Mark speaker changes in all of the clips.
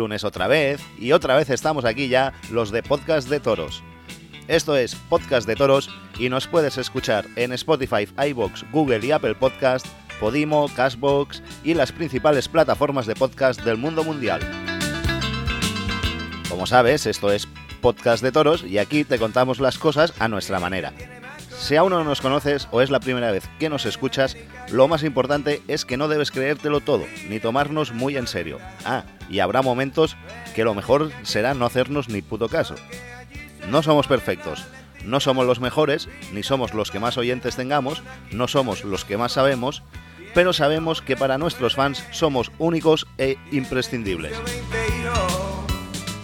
Speaker 1: Lunes otra vez y otra vez estamos aquí ya los de Podcast de Toros. Esto es Podcast de Toros y nos puedes escuchar en Spotify, iBox, Google y Apple Podcast, Podimo, Cashbox y las principales plataformas de podcast del mundo mundial. Como sabes, esto es Podcast de Toros y aquí te contamos las cosas a nuestra manera. Si aún no nos conoces o es la primera vez que nos escuchas, lo más importante es que no debes creértelo todo, ni tomarnos muy en serio. Ah, y habrá momentos que lo mejor será no hacernos ni puto caso. No somos perfectos, no somos los mejores, ni somos los que más oyentes tengamos, no somos los que más sabemos, pero sabemos que para nuestros fans somos únicos e imprescindibles.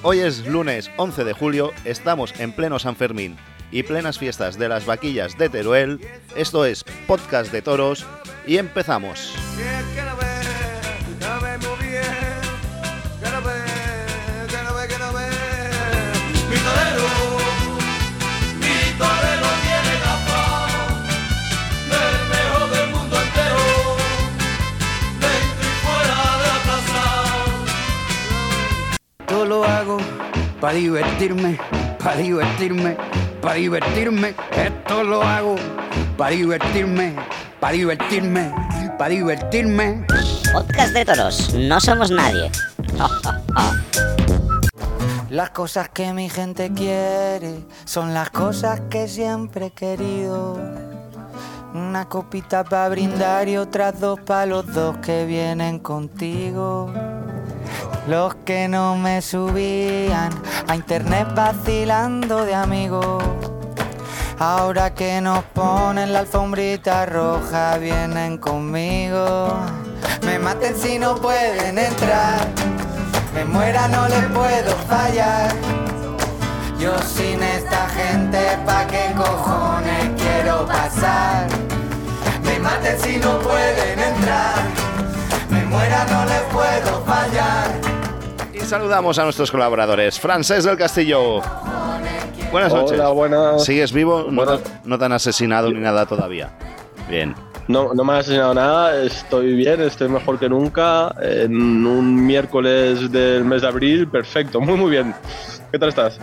Speaker 1: Hoy es lunes 11 de julio, estamos en pleno San Fermín y plenas fiestas de las vaquillas de Teruel. Esto es Podcast de Toros y empezamos.
Speaker 2: Mi torero, mi torero tiene gafas del mejor del mundo entero, dentro y fuera de la plaza.
Speaker 3: Todo lo hago para divertirme, para divertirme, para divertirme. Esto lo hago para divertirme, para divertirme, para divertirme.
Speaker 4: Podcast de toros, no somos nadie.
Speaker 3: Las cosas que mi gente quiere son las cosas que siempre he querido. Una copita para brindar y otras dos para los dos que vienen contigo. Los que no me subían a internet vacilando de amigos. Ahora que nos ponen la alfombrita roja, vienen conmigo. Me maten si no pueden entrar. Me muera, no les puedo fallar. Yo sin esta gente, ¿pa' qué cojones quiero pasar? Me maten si no pueden entrar. Me muera, no les puedo fallar.
Speaker 1: Saludamos a nuestros colaboradores. Francés del Castillo. Buenas noches.
Speaker 5: Hola, buenas.
Speaker 1: ¿Sigues vivo? No,
Speaker 5: Buenas.
Speaker 1: te- no te han asesinado ni nada todavía. Bien.
Speaker 5: No, no me ha enseñado nada, estoy bien, estoy mejor que nunca. En un miércoles del mes de abril, perfecto, muy muy bien. ¿Qué tal estás?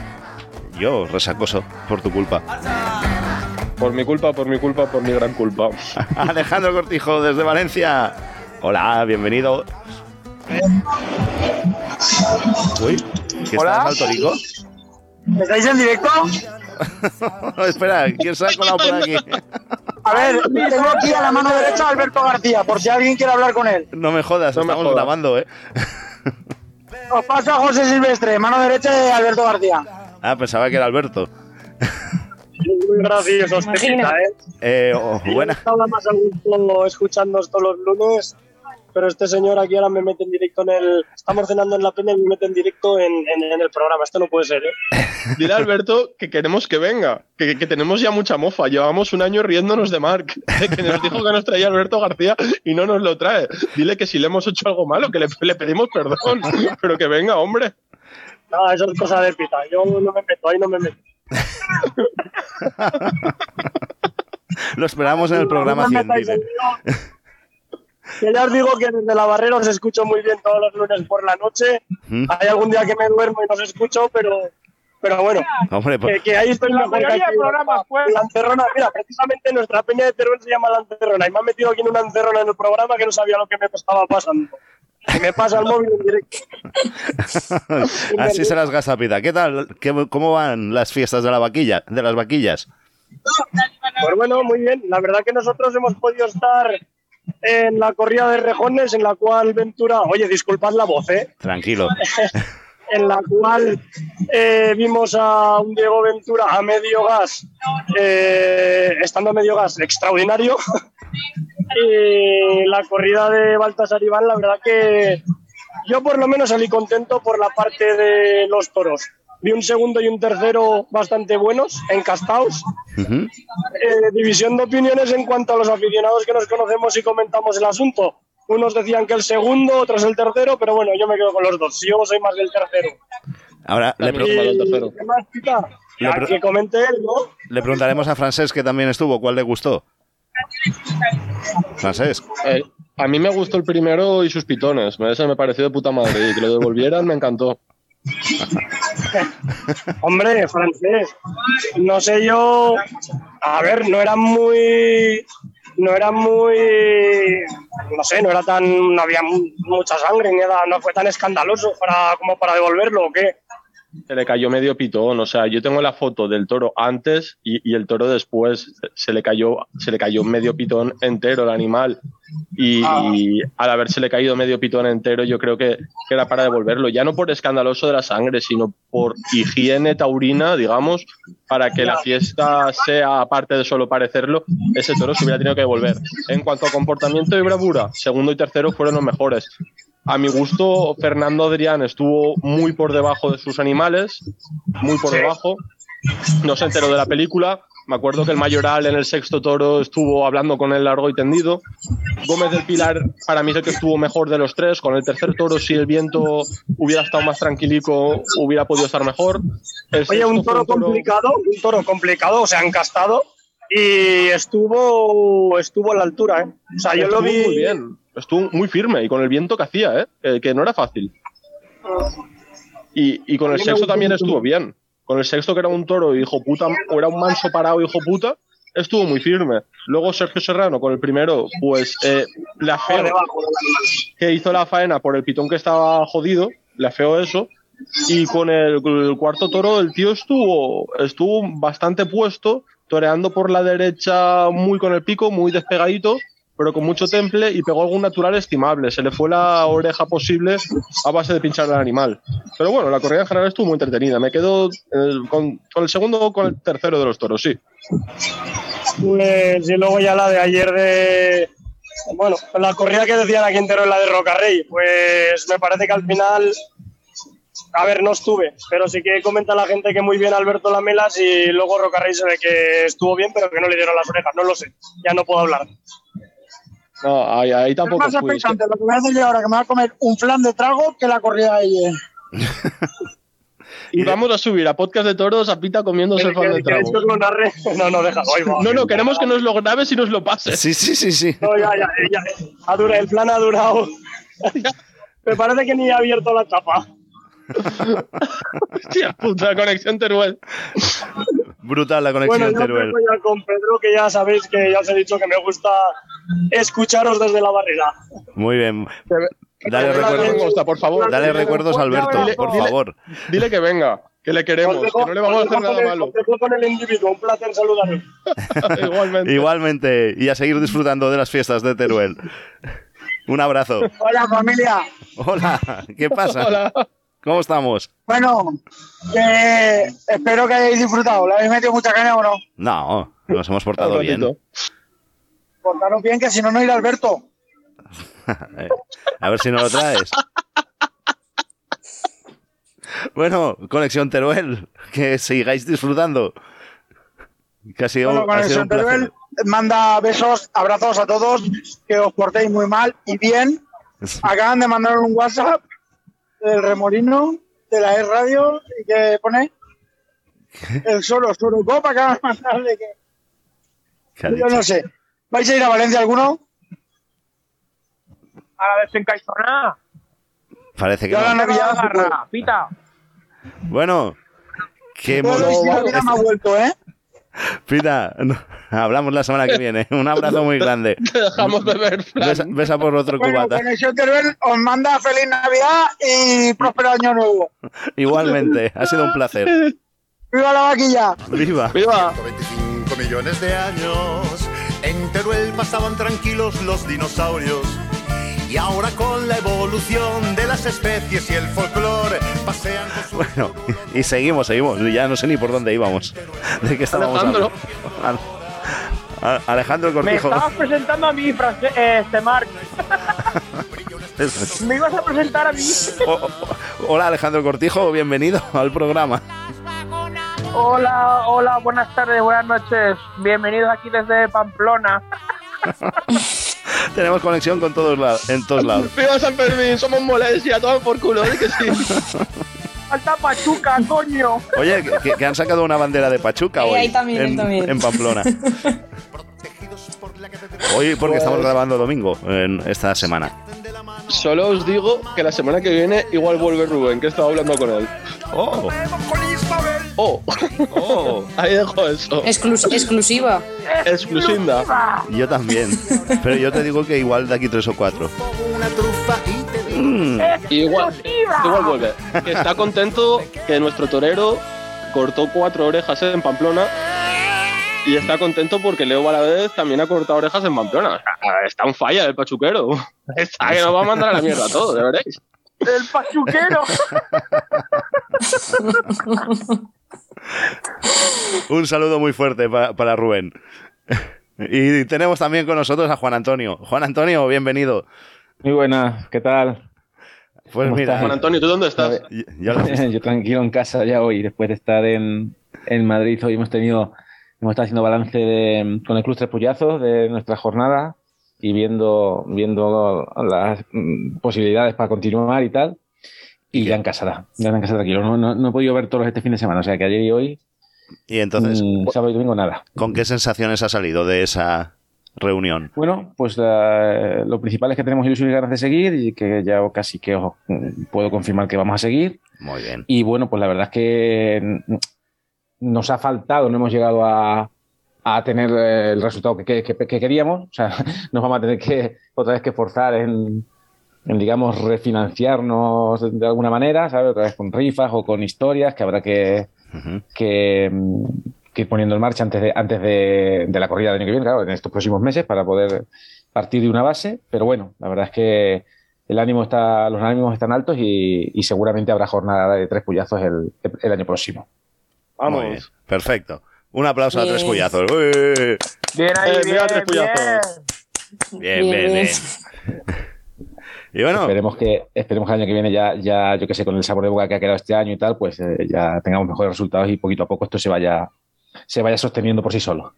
Speaker 1: Yo, resacoso, por tu culpa.
Speaker 5: Por mi culpa, por mi culpa, por mi gran culpa.
Speaker 1: Alejandro Cortijo, desde Valencia. Hola, bienvenido. Uy, ¿qué
Speaker 6: Hola.
Speaker 1: estás?
Speaker 6: ¿Estáis en directo?
Speaker 1: Espera, ¿quién se ha colado por aquí?
Speaker 6: A ver, tengo aquí a la mano derecha a Alberto García, por si alguien quiere hablar con él.
Speaker 1: No me jodas,
Speaker 5: No me
Speaker 1: estamos
Speaker 5: jodas.
Speaker 1: grabando, ¿eh?
Speaker 6: Os paso a José Silvestre, mano derecha de Alberto García.
Speaker 1: Ah, pensaba que era Alberto.
Speaker 7: Muy gracioso, Pepita, ¿eh?
Speaker 1: Eh, oh, buena.
Speaker 7: Estaba más a gusto escuchándonos todos los lunes, pero este señor aquí ahora me mete en directo en el... Estamos cenando en la peña y me mete en directo en, en- en el programa. Esto no puede ser, ¿eh?
Speaker 5: Dile a Alberto que queremos que venga, que, que tenemos ya mucha mofa. Llevamos un año riéndonos de Mark, que nos dijo que nos traía Alberto García y no nos lo trae. Dile que si le hemos hecho algo malo, que le, le pedimos perdón, pero que venga, hombre.
Speaker 7: No, eso es cosa de Pita. Yo no me meto, ahí no me meto.
Speaker 1: Lo esperamos en el programa
Speaker 7: No me
Speaker 1: 100,
Speaker 7: metáis
Speaker 1: dile.
Speaker 7: en lío. Que ya os digo que desde la barrera os escucho muy bien todos los lunes por la noche.
Speaker 1: ¿Mm?
Speaker 7: Hay algún día que me duermo y no os escucho, pero, pero bueno,
Speaker 1: Hombre,
Speaker 7: que,
Speaker 1: pues,
Speaker 7: que ahí estoy mejor que aquí. La encerrona, mira, precisamente nuestra peña de Teruel se llama La Encerrona y me han metido aquí en una encerrona en el programa que no sabía lo que me estaba pasando. Me pasa el móvil en directo.
Speaker 1: así se las gasta Pita. ¿Qué tal? ¿Qué- ¿Cómo van las fiestas de la vaquilla, de las vaquillas?
Speaker 7: Pues bueno, muy bien. La verdad que nosotros hemos podido estar en la corrida de rejones, en la cual Ventura, oye, disculpad la voz, ¿eh?
Speaker 1: Tranquilo.
Speaker 7: en la cual eh, vimos a un Diego Ventura a medio gas, eh, estando a medio gas, extraordinario. y la corrida de Baltasar Iván, la verdad que yo por lo menos salí contento por la parte de los toros. Vi un segundo y un tercero bastante buenos, encastados.
Speaker 1: Ujú.
Speaker 7: Eh, división de opiniones en cuanto a los aficionados que nos conocemos y comentamos el asunto. Unos decían que el segundo, otros el tercero, pero bueno, yo me quedo con los dos. Yo soy más del tercero.
Speaker 1: Ahora le,
Speaker 5: También.
Speaker 1: pre-
Speaker 5: Malo el tercero.
Speaker 7: ¿Qué más?
Speaker 1: Le pre-
Speaker 7: que comente él, ¿no?
Speaker 1: le preguntaremos a Francés que también estuvo, ¿cuál le gustó? Francesc.
Speaker 5: Eh, a mí me gustó el primero y sus pitones. Ese me pareció de puta madre. Y que lo devolvieran me encantó.
Speaker 7: Hombre, francés. No sé yo. A ver, no era muy. No era muy. No sé, no era tan. No había mu- mucha sangre, ni nada. No fue tan escandaloso para, como para devolverlo, ¿o qué?
Speaker 5: Se le cayó medio pitón. O sea, yo tengo la foto del toro antes y, y el toro después. Se le cayó, se le cayó medio pitón entero el animal. Y, y al haberse caído medio pitón entero, yo creo que, que era para devolverlo. Ya no por escandaloso de la sangre, sino por higiene taurina, digamos, para que la fiesta sea, aparte de solo parecerlo, ese toro se hubiera tenido que devolver. En cuanto a comportamiento y bravura, segundo y tercero fueron los mejores. A mi gusto, Fernando Adrián estuvo muy por debajo de sus animales, muy por debajo. No se enteró de la película. Me acuerdo que el mayoral en el sexto toro estuvo hablando con él largo y tendido. Gómez del Pilar, para mí es el que estuvo mejor de los tres. Con el tercer toro, si el viento hubiera estado más tranquilico, hubiera podido estar mejor. El
Speaker 7: Oye, un toro complicado, un toro complicado, o sea, encastado. Y estuvo, estuvo a la altura, ¿eh? O sea, yo lo
Speaker 5: Estuvo
Speaker 7: vi.
Speaker 5: muy bien. Estuvo muy firme y con el viento que hacía, ¿eh? Eh, que no era fácil. Y, y con el sexto también estuvo bien. Con el sexto, que era un toro hijo puta, o era un manso parado hijo puta, estuvo muy firme. Luego Sergio Serrano con el primero, pues eh,
Speaker 7: del animal.
Speaker 5: que hizo la faena por el pitón que estaba jodido, le afeó eso. Y con el, el cuarto toro, el tío estuvo, estuvo bastante puesto, toreando por la derecha muy con el pico, muy despegadito, pero con mucho temple y pegó algún natural estimable. Se le fue la oreja posible a base de pinchar al animal. Pero bueno, la corrida en general estuvo muy entretenida. Me quedo con, el segundo o con el tercero de los toros, sí.
Speaker 7: Pues, y luego ya la de ayer de. Bueno, la corrida que decían aquí entero en la de Rocarrey, pues me parece que al final. A ver, no estuve, pero sí que comenta la gente que muy bien Alberto Lamelas y luego Rocarrey se ve que estuvo bien, pero que no le dieron las orejas. No lo sé, ya no puedo hablar.
Speaker 5: No, ahí, ahí
Speaker 6: Es
Speaker 5: tampoco
Speaker 6: más
Speaker 5: fui. es que-
Speaker 6: expectante lo que voy a hacer yo ahora, que me va a comer un flan de trago que la corrida de ayer.
Speaker 5: Y vamos a subir a podcast de toros a Pita comiéndose el fan de
Speaker 7: ¿Queréis
Speaker 5: trago.
Speaker 7: que os lo narre? No, no, deja.
Speaker 5: No, no, queremos que nos lo grabes y nos lo pases.
Speaker 1: Sí, sí, sí, sí.
Speaker 7: No, ya, ya, ya. Ha dura- el plan ha durado. Me parece que ni ha abierto la tapa.
Speaker 5: Hostia puta, conexión Teruel.
Speaker 1: Brutal la
Speaker 7: Bueno,
Speaker 1: conexión
Speaker 7: yo
Speaker 1: Teruel.
Speaker 7: ya con Pedro, que ya sabéis que ya os he dicho que me gusta escucharos desde la barrera.
Speaker 1: Muy bien. Dale, recuerdos,
Speaker 5: por favor.
Speaker 1: dale recuerdos a Alberto,
Speaker 5: Dile-
Speaker 1: por
Speaker 5: dile-
Speaker 1: favor.
Speaker 5: Dile que venga, que le queremos,
Speaker 7: dejo-
Speaker 5: que no le vamos a hacer nada
Speaker 7: el-
Speaker 5: malo.
Speaker 7: con el individuo, un placer saludaros.
Speaker 5: Igualmente.
Speaker 1: Igualmente, y a seguir disfrutando de las fiestas de Teruel. Un abrazo.
Speaker 6: Hola familia.
Speaker 1: Hola, ¿qué pasa?
Speaker 5: Hola.
Speaker 1: ¿Cómo estamos?
Speaker 6: Bueno, espero que hayáis disfrutado. ¿Le habéis metido mucha caña o no?
Speaker 1: No, nos hemos portado bien.
Speaker 6: Portaros bien, que si no, no irá Alberto.
Speaker 1: A ver si no lo traes. Bueno, Conexión Teruel, que sigáis disfrutando. Sido,
Speaker 6: Bueno, con
Speaker 1: ha
Speaker 6: el
Speaker 1: sido un placer.
Speaker 6: Teruel manda besos, abrazos a todos, que os portéis muy mal y bien. Acaban de mandar un WhatsApp del remolino de la E Radio y que pone el solo Surocop acaban de mandarle que
Speaker 1: ¿Qué ha
Speaker 6: yo
Speaker 1: dicho?
Speaker 6: no sé. ¿Vais a ir a Valencia alguno?
Speaker 8: A la desencaizonada.
Speaker 1: Parece que
Speaker 6: Yo a la
Speaker 1: no.
Speaker 6: Navidad.
Speaker 8: Agarra, pita.
Speaker 1: Bueno, que hemos...
Speaker 6: el me ha vuelto, ¿eh?
Speaker 1: Pita, no, hablamos la semana que viene. Un abrazo muy grande.
Speaker 5: Te dejamos beber flan.
Speaker 1: Besa, besa por otro
Speaker 6: Bueno,
Speaker 1: cubata.
Speaker 6: Conexión Teruel os manda feliz Navidad y próspero año nuevo.
Speaker 1: Igualmente, ha sido un placer.
Speaker 6: ¡Viva la vaquilla!
Speaker 1: Viva.
Speaker 5: ¡Viva!
Speaker 2: 125 millones de años. En Teruel pasaban tranquilos los dinosaurios. Y ahora con la evolución de las especies y el folclore pasean con su
Speaker 1: Bueno, y seguimos, seguimos. Ya no sé ni por dónde íbamos. ¿De qué estábamos
Speaker 5: Alejandro.
Speaker 1: hablando? Alejandro el
Speaker 8: Me
Speaker 1: Cortijo.
Speaker 8: estabas presentando a mí, France- eh, este Marc. Me ibas a presentar a mí.
Speaker 1: O- hola Alejandro Cortijo, bienvenido al programa.
Speaker 8: Hola, hola, buenas tardes, buenas noches. Bienvenidos aquí desde Pamplona.
Speaker 1: Tenemos conexión con todos lados, en todos lados.
Speaker 5: ¡Viva San Fermín! Somos molestia, todo por culo, ¿eh? que sí.
Speaker 8: Falta Pachuca, coño.
Speaker 1: Oye, que, que han sacado una bandera de Pachuca hoy
Speaker 9: ahí también, ahí
Speaker 1: en,
Speaker 9: también.
Speaker 1: en Pamplona. Hoy porque estamos grabando domingo en esta semana.
Speaker 5: Solo os digo que la semana que viene igual vuelve Rubén, que he estado hablando con él.
Speaker 1: Oh,
Speaker 5: Oh,
Speaker 1: oh,
Speaker 5: ahí dejo eso.
Speaker 9: Exclus- exclusiva.
Speaker 5: Exclusiva.
Speaker 1: yo también. Pero yo te digo que igual de aquí tres o cuatro. Mm,
Speaker 5: Igual, igual vuelve. Que está contento que nuestro torero cortó cuatro orejas en Pamplona. Y está contento porque Leo Valadez también ha cortado orejas en Pamplona. O sea, está un falla el pachuquero. Está que nos va a mandar a la mierda todo, ya veréis.
Speaker 8: El pachuquero.
Speaker 1: Un saludo muy fuerte pa- para Rubén. Y tenemos también con nosotros a Juan Antonio. Juan Antonio, bienvenido.
Speaker 10: Muy buenas, ¿qué tal?
Speaker 1: Pues
Speaker 10: ¿Cómo
Speaker 1: mira,
Speaker 10: estás?
Speaker 5: Juan Antonio, ¿tú dónde estás?
Speaker 1: lo-
Speaker 10: Yo tranquilo en casa ya hoy, después de estar en, en Madrid. Hoy hemos tenido, hemos estado haciendo balance de- con el Club Tres Puyazos de nuestra jornada y viendo, viendo las posibilidades para continuar y tal. Y ya en casa, ya en casa tranquilo. No, no, no he podido ver todos este fin de semana, o sea que ayer y hoy,
Speaker 1: y entonces,
Speaker 10: mm, sábado y domingo, nada.
Speaker 1: ¿con qué sensaciones ha salido de esa reunión?
Speaker 10: Bueno, pues eh, lo principal es que tenemos ilusión y ganas de seguir y que ya casi que os puedo confirmar que vamos a seguir.
Speaker 1: Muy bien.
Speaker 10: Y bueno, pues la verdad es que nos ha faltado, no hemos llegado a, a tener eh, el resultado que, que- que- que queríamos. O sea, nos vamos a tener que otra vez que forzar en, en, digamos, refinanciarnos de alguna manera, ¿sabes? Otra vez con rifas o con historias que habrá que, mm, que ir poniendo en marcha antes de, antes de, de la corrida del año que viene, claro, en estos próximos meses para poder partir de una base. Pero bueno, la verdad es que el ánimo está, los ánimos están altos y, y seguramente habrá jornada de tres puyazos el, el año próximo.
Speaker 5: Vamos.
Speaker 1: Muy bien. Perfecto. Un aplauso a tres puyazos.
Speaker 8: Bien ahí,
Speaker 5: Eh,
Speaker 8: bien,
Speaker 5: mira, tres
Speaker 8: bien.
Speaker 5: puyazos.
Speaker 1: Bien,
Speaker 9: Bien,
Speaker 1: bien. Y bueno,
Speaker 10: Esperemos que, esperemos que el año que viene ya, ya, yo que sé, con el sabor de boca que ha quedado este año y tal, pues eh, ya tengamos mejores resultados y poquito a poco esto se vaya, se vaya sosteniendo por sí solo.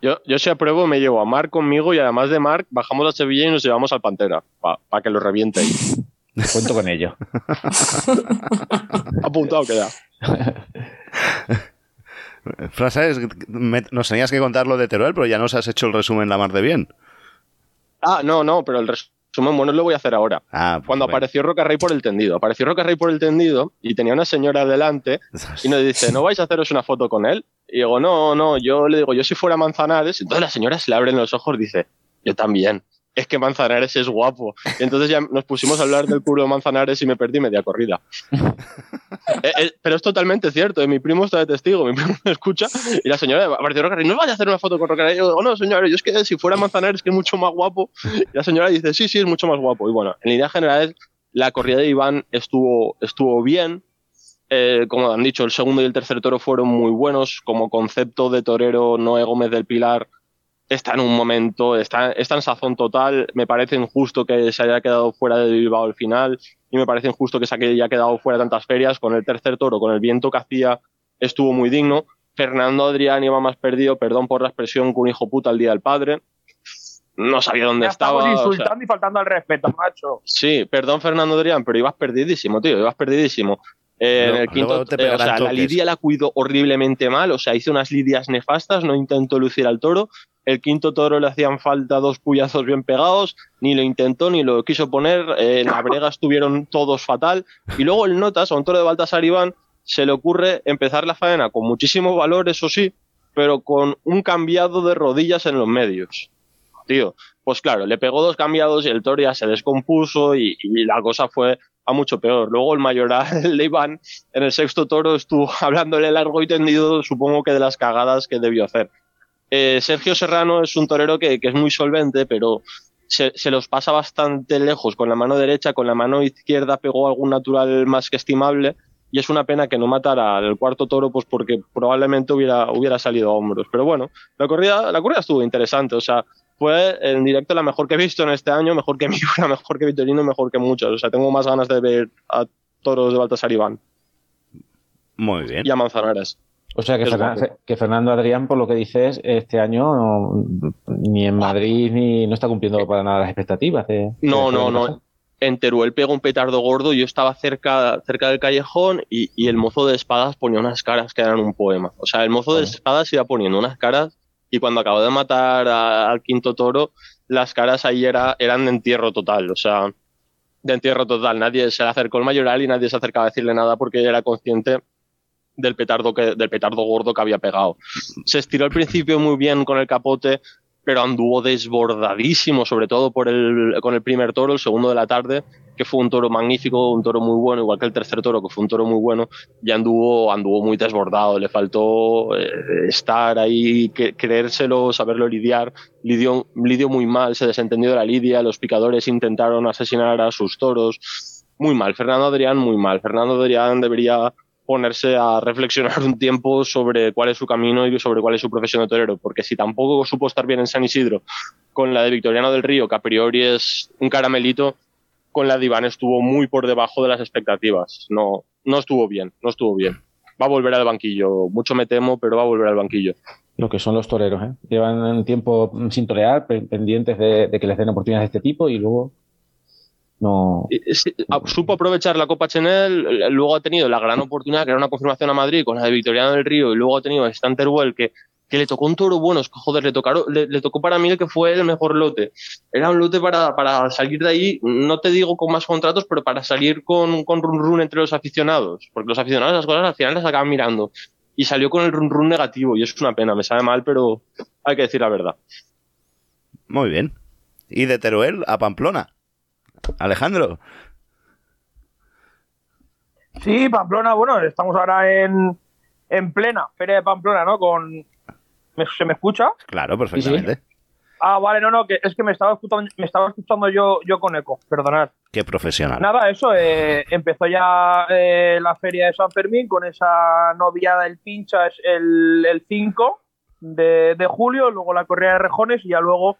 Speaker 5: Yo, yo si apruebo me llevo a Marc conmigo y además de Marc bajamos a Sevilla y nos llevamos al Pantera para que lo reviente ahí.
Speaker 10: Cuento con ello.
Speaker 5: Apuntado queda.
Speaker 1: Frases, me- nos tenías que contar lo de Teruel, pero ya nos has hecho el resumen la mar de bien.
Speaker 5: Ah, no, no, pero el resumen bueno lo voy a hacer ahora.
Speaker 1: Ah, pues
Speaker 5: Cuando
Speaker 1: bueno.
Speaker 5: apareció Rocarrey por el tendido. Apareció Rocarrey por el tendido y tenía una señora delante y nos dice, ¿no vais a haceros una foto con él? Y digo, no, no, yo le digo, yo si fuera Manzanares, entonces la señora se le abren los ojos y dice, yo también. Es que Manzanares es guapo. Y entonces ya nos pusimos a hablar del culo de Manzanares y me perdí media corrida. Eh, eh, pero es totalmente cierto. eh, Mi primo está de testigo, mi primo me escucha y la señora apareció Rocarrey, no vaya a hacer una foto con Rocarrey. Y yo digo, no, señora, yo es que si fuera Manzanares que es mucho más guapo. Y la señora dice, sí, sí, es mucho más guapo. Y bueno, en líneas generales, la corrida de Iván estuvo, estuvo bien. Eh, como han dicho, el segundo y el tercer toro fueron muy buenos. Como concepto de torero, Noé Gómez del Pilar está en un momento, está, está en sazón total. Me parece injusto que se haya quedado fuera de Bilbao al final y me parece injusto que se haya quedado fuera tantas ferias. Con el tercer toro, con el viento que hacía, estuvo muy digno. Fernando Adrián iba más perdido, perdón por la expresión, que un hijo puta el día del padre. No sabía dónde
Speaker 8: Ya
Speaker 5: estaba.
Speaker 8: estamos
Speaker 5: o sea,
Speaker 8: insultando y faltando al respeto, macho.
Speaker 5: Sí, perdón Fernando Adrián, pero ibas perdidísimo, tío, ibas perdidísimo. Eh, en el quinto, eh, o sea, la lidia la cuidó horriblemente mal, o sea, hizo unas lidias nefastas, no intentó lucir al toro. El quinto toro le hacían falta dos puyazos bien pegados, ni lo intentó ni lo quiso poner. eh, en la brega estuvieron todos fatal. Y luego el Notas, a un toro de Baltasar Iván, se le ocurre empezar la faena con muchísimo valor, eso sí, pero con un cambiado de rodillas en los medios. Tío, pues claro, le pegó dos cambiados y el toro ya se descompuso y, y la cosa fue a mucho peor. Luego el mayoral de Iván en el sexto toro estuvo hablándole largo y tendido, supongo que de las cagadas que debió hacer. Eh, Sergio Serrano es un torero que, que es muy solvente, pero se, se los pasa bastante lejos con la mano derecha, con la mano izquierda pegó algún natural más que estimable y es una pena que no matara al cuarto toro pues porque probablemente hubiera, hubiera salido a hombros. Pero bueno, la corrida, la corrida estuvo interesante, o sea, fue en directo la mejor que he visto en este año, mejor que Miura, mejor que Vitorino, mejor que muchos. O sea, tengo más ganas de ver a toros de Baltasar Iván
Speaker 1: Muy bien.
Speaker 5: y a Manzanares.
Speaker 10: O sea que, Fernan- Fernando Adrián, por lo que dices, este año no- ni en Madrid ni no está cumpliendo para nada las expectativas. de-
Speaker 5: No,
Speaker 10: de-
Speaker 5: no, no. En Teruel pegó un petardo gordo, yo estaba cerca, cerca del callejón y, y el mozo de espadas ponía unas caras que eran un poema. O sea, el mozo de espadas iba poniendo unas caras y cuando acabó de matar a- al quinto toro, las caras ahí era, eran de entierro total, o sea, de entierro total. Nadie se le acercó el mayoral y nadie se acercaba a decirle nada porque era consciente del petardo, que, del petardo gordo que había pegado. Se estiró al principio muy bien con el capote, pero anduvo desbordadísimo, sobre todo con el primer toro, el segundo de la tarde, que fue un toro magnífico, un toro muy bueno, igual que el tercer toro, que fue un toro muy bueno, y anduvo, anduvo muy desbordado, le faltó eh, estar ahí, creérselo, saberlo lidiar, lidió, lidió muy mal, se desentendió de la lidia, los picadores intentaron asesinar a sus toros, muy mal, Fernando Adrián muy mal, Fernando Adrián debería ponerse a reflexionar un tiempo sobre cuál es su camino y sobre cuál es su profesión de torero, porque si tampoco supo estar bien en San Isidro con la de Victoriano del Río, que a priori es un caramelito, con la de Iván estuvo muy por debajo de las expectativas. No, no estuvo bien, no estuvo bien. Va a volver al banquillo, mucho me temo, pero va a volver al banquillo.
Speaker 10: Lo que son los toreros, ¿eh? Llevan un tiempo sin torear, pe- pendientes de, de que les den oportunidades de este tipo y luego no.
Speaker 5: Y- sí, a- Supo aprovechar la Copa Chanel, luego ha tenido la gran oportunidad, que era una confirmación a Madrid con la de Victoriano del Río, y luego ha tenido a Stan Teruel, que, que le tocó un toro bueno, es que, joder, le, tocaron, le, le tocó para mí el que fue el mejor lote. Era un lote para, para salir de ahí, no te digo con más contratos, pero para salir con, con run run entre los aficionados, porque los aficionados las cosas al final las acaban mirando. Y salió con el run run negativo, y es una pena, me sabe mal, pero hay que decir la verdad.
Speaker 1: Muy bien. Y de Teruel a Pamplona. Alejandro.
Speaker 8: Sí, Pamplona, bueno, estamos ahora en, en plena Feria de Pamplona, ¿no? Con... ¿me- ¿Se me escucha?
Speaker 1: Claro, perfectamente.
Speaker 8: Ah, vale, no, no, que es que me estaba escuchando, me estaba escuchando yo, yo con eco, perdonad.
Speaker 1: Qué profesional.
Speaker 8: Nada, eso, eh, empezó ya eh, la feria de San Fermín con esa noviada del pincha es el, el 5 de, de julio, luego la corrida de rejones y ya luego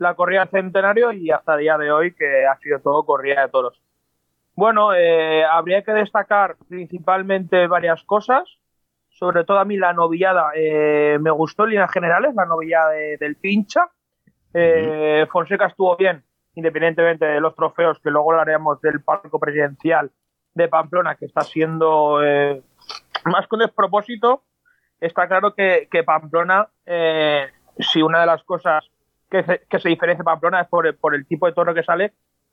Speaker 8: la corrida del centenario y hasta el día de hoy que ha sido todo corrida de toros. Bueno, eh, habría que destacar principalmente varias cosas, sobre todo a mí la novillada eh, me gustó en líneas generales, la novillada de- del pincha. Eh, Fonseca estuvo bien, independientemente de los trofeos, que luego hablaremos del palco presidencial de Pamplona, que está siendo eh, más un despropósito. Está claro que, que Pamplona, eh, si una de las cosas que se, que se diferencia Pamplona es por, el- por el tipo de toro que sale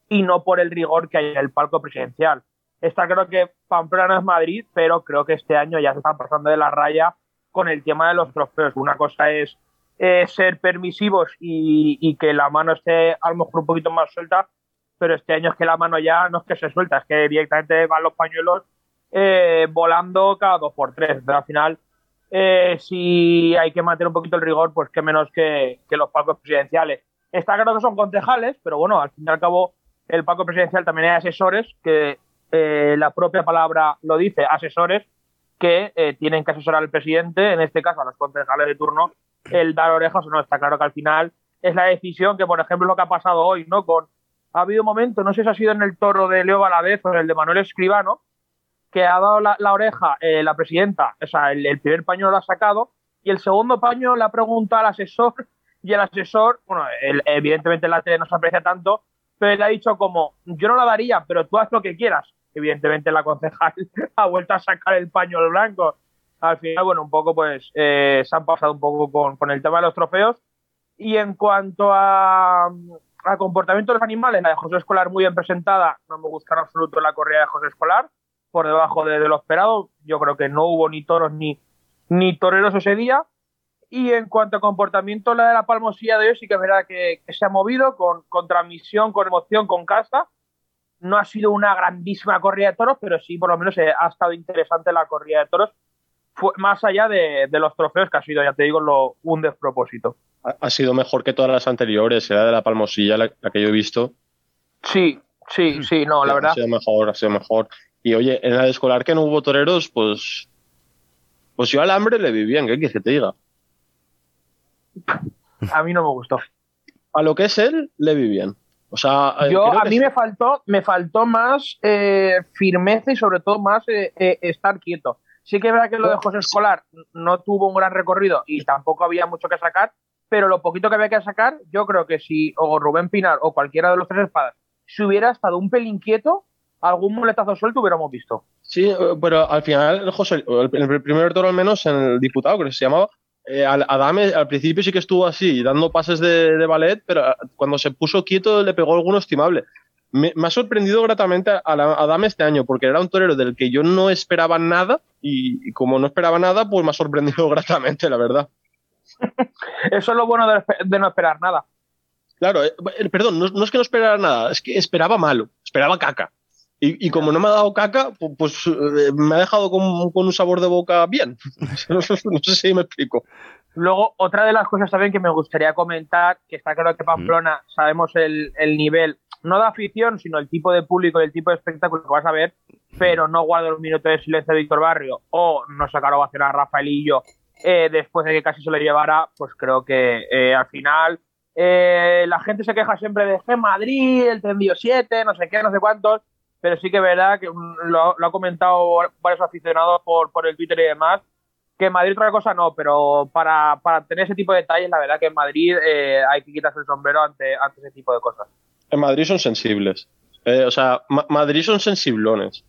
Speaker 8: y no por el rigor que hay en el palco presidencial. Está claro que Pamplona no es Madrid, pero creo que este año ya se están pasando de la raya con el tema de los trofeos. Una cosa es eh, ser permisivos y, y que la mano esté a lo mejor un poquito más suelta, pero este año es que la mano ya no es que se suelta, es que directamente van los pañuelos eh, volando cada dos por tres. Pero al final, eh, si hay que mantener un poquito el rigor, pues qué menos que, que los palcos presidenciales. Está claro que son concejales, pero bueno, al fin y al cabo, el palco presidencial también hay asesores, que eh, la propia palabra lo dice, asesores, que eh, tienen que asesorar al presidente, en este caso a los concejales de turno, el dar orejas o no. Está claro que al final es la decisión que, por ejemplo, lo que ha pasado hoy, ¿no? Con ha habido un momento, no sé si ha sido en el toro de Leo Valadez o en el de Manuel Escribano, que ha dado la, la oreja eh, la presidenta, o sea, el, el primer paño lo ha sacado y el segundo paño le ha preguntado al asesor y el asesor, bueno, evidentemente en la tele no se aprecia tanto, pero le ha dicho como, yo no la daría, pero tú haz lo que quieras. Evidentemente la concejal ha vuelto a sacar el paño blanco. Al final, bueno, un poco pues eh, se han pasado un poco con, con el tema de los trofeos. Y en cuanto a, a comportamiento de los animales, la de José Escolar muy bien presentada, no me gusta en absoluto la corrida de José Escolar, por debajo de, de lo esperado. Yo creo que no hubo ni toros ni, ni toreros ese día. Y en cuanto a comportamiento, la de la palmosilla de hoy sí que es verdad que, que se ha movido con, con transmisión, con emoción, con casta. No ha sido una grandísima corrida de toros, pero sí, por lo menos eh, ha estado interesante la corrida de toros, fue, más allá de, de los trofeos, que ha sido, ya te digo, lo, un despropósito.
Speaker 5: Ha, ha sido mejor que todas las anteriores, era de la Palmosilla la, la que yo he visto.
Speaker 8: Sí, sí, sí, no, la
Speaker 5: Ha
Speaker 8: verdad.
Speaker 5: sido mejor, ha sido mejor. Y oye, en la escolar que no hubo toreros, pues. Pues yo al hambre le vi bien, ¿qué quieres que te diga?
Speaker 8: A mí no me gustó.
Speaker 5: A lo que es él, le vi bien. O sea, eh,
Speaker 8: Yo, a mí
Speaker 5: sí.
Speaker 8: me faltó, me faltó más eh, firmeza y sobre todo más eh, eh, estar quieto. Sí que es verdad que lo de José Escolar no tuvo un gran recorrido y tampoco había mucho que sacar, pero lo poquito que había que sacar, yo creo que si o Rubén Pinar o cualquiera de los tres espadas, si hubiera estado un pelín quieto, algún muletazo suelto hubiéramos visto.
Speaker 5: Sí, eh, pero al final, José, el, primer toro al menos, en el diputado, creo que se llamaba, eh, Adame al principio sí que estuvo así, dando pases de, de ballet, pero ah, cuando se puso quieto le pegó alguno estimable. Me, me ha sorprendido gratamente a, a Adame este año, porque era un torero del que yo no esperaba nada, y, y como no esperaba nada, pues me ha sorprendido gratamente, la verdad.
Speaker 8: Eso es lo bueno de, de no esperar nada.
Speaker 5: Claro, eh, eh, perdón, no, no es que no esperara nada, es que esperaba malo, esperaba caca. Y, y como no me ha dado caca, pu- pues, eh, me ha dejado con, con un sabor de boca bien. no sé si me explico.
Speaker 8: Luego, otra de las cosas también que me gustaría comentar, que está claro que Pamplona sabemos el, el nivel, no de afición, sino el tipo de público y el tipo de espectáculo que vas a ver, pero no guardo un minuto de silencio de Víctor Barrio o no sacar ovación a Rafaelillo eh, después de que casi se lo llevara, pues creo que eh, al final eh, la gente se queja siempre de que Madrid, el tendido 7, no sé qué, no sé cuántos, pero sí que es verdad que mm, lo, lo ha comentado varios aficionados por, por el Twitter y demás, que en Madrid otra cosa no, pero para, para tener ese tipo de detalles, la verdad que en Madrid eh, hay que quitarse el sombrero ante, ante ese tipo de cosas.
Speaker 5: En Madrid son sensibles. Eh, o sea, Ma- Madrid son sensiblones.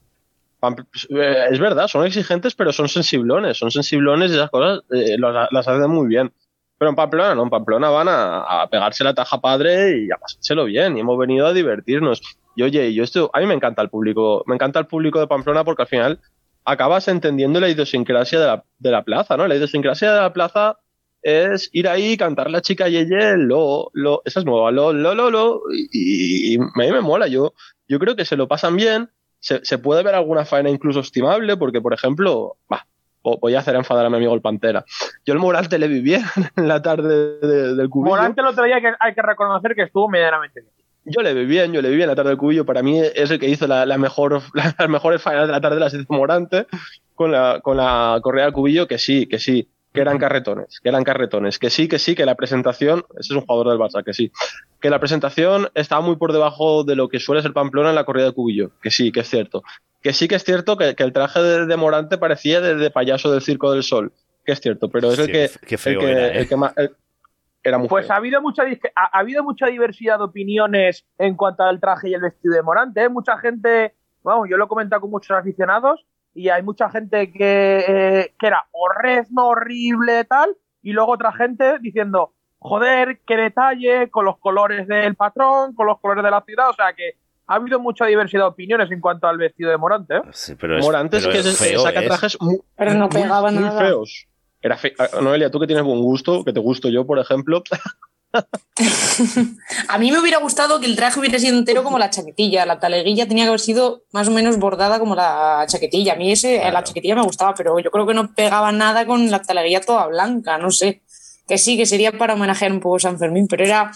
Speaker 5: Pam- eh, Es verdad, son exigentes, pero son sensiblones. Son sensiblones y esas cosas eh, las, las hacen muy bien. Pero en Pamplona no, en Pamplona van a, a pegarse la taja padre y a pasárselo bien. Y hemos venido a divertirnos. Oye, yo esto, a mí me encanta el público, me encanta el público de Pamplona porque al final acabas entendiendo la idiosincrasia de la, de la plaza, ¿no? La idiosincrasia de la plaza es ir ahí, cantar la chica Yeye, lo, lo, esa es nueva, lo, lo, lo, lo, y, a mí me mola, yo, yo creo que se lo pasan bien, se, puede ver alguna faena incluso estimable, porque por ejemplo, vo- voy a hacer enfadar a mi amigo el Pantera. Yo el Morante le vi bien en la tarde de- del cubillo.
Speaker 8: Morante el otro día hay que, hay que reconocer que estuvo medianamente bien.
Speaker 5: Yo le vi bien, yo le vi bien la tarde del cubillo. Para mí es el que hizo la, la mejor, las mejores faenas de la tarde, las hizo Morante, con la, con la correa del cubillo, que sí, que sí, que eran carretones, que eran carretones, que sí, que sí, que la presentación, ese es un jugador del Barça, que sí, que la presentación estaba muy por debajo de lo que suele ser Pamplona en la correa del cubillo, que sí, que es cierto. Que sí que es cierto que, que el traje de, de Morante parecía de, de payaso del Circo del Sol, que es cierto, pero es el que,
Speaker 1: qué feo
Speaker 5: el que,
Speaker 1: era, ¿eh?
Speaker 5: el que más, el- era muy
Speaker 8: Pues ha habido mucha ha, ha habido mucha diversidad de opiniones en cuanto al traje y el vestido de Morante. ¿eh? Mucha gente, vamos, yo lo he comentado con muchos aficionados y hay mucha gente que, eh, que era horrezno, horrible, tal, y luego otra gente diciendo, joder, qué detalle, con los colores del patrón, con los colores de la ciudad, o sea que ha habido mucha diversidad de opiniones en cuanto al vestido de Morante. ¿eh?
Speaker 1: Sí, pero es,
Speaker 5: Morante es que
Speaker 1: es feo,
Speaker 5: saca
Speaker 1: ¿eh?
Speaker 5: trajes muy,
Speaker 9: Pero no
Speaker 5: muy-
Speaker 9: pegaba
Speaker 5: muy
Speaker 9: nada.
Speaker 5: feos. Era fe- Noelia, tú que tienes buen gusto, que te gusto yo, por ejemplo,
Speaker 9: A mí me hubiera gustado que el traje hubiera sido entero como la chaquetilla. La taleguilla tenía que haber sido más o menos bordada como la chaquetilla. A mí ese, la chaquetilla me gustaba, pero yo creo que no pegaba nada con la taleguilla toda blanca, no sé. Que sí, que sería para homenajear un poco San Fermín, pero era,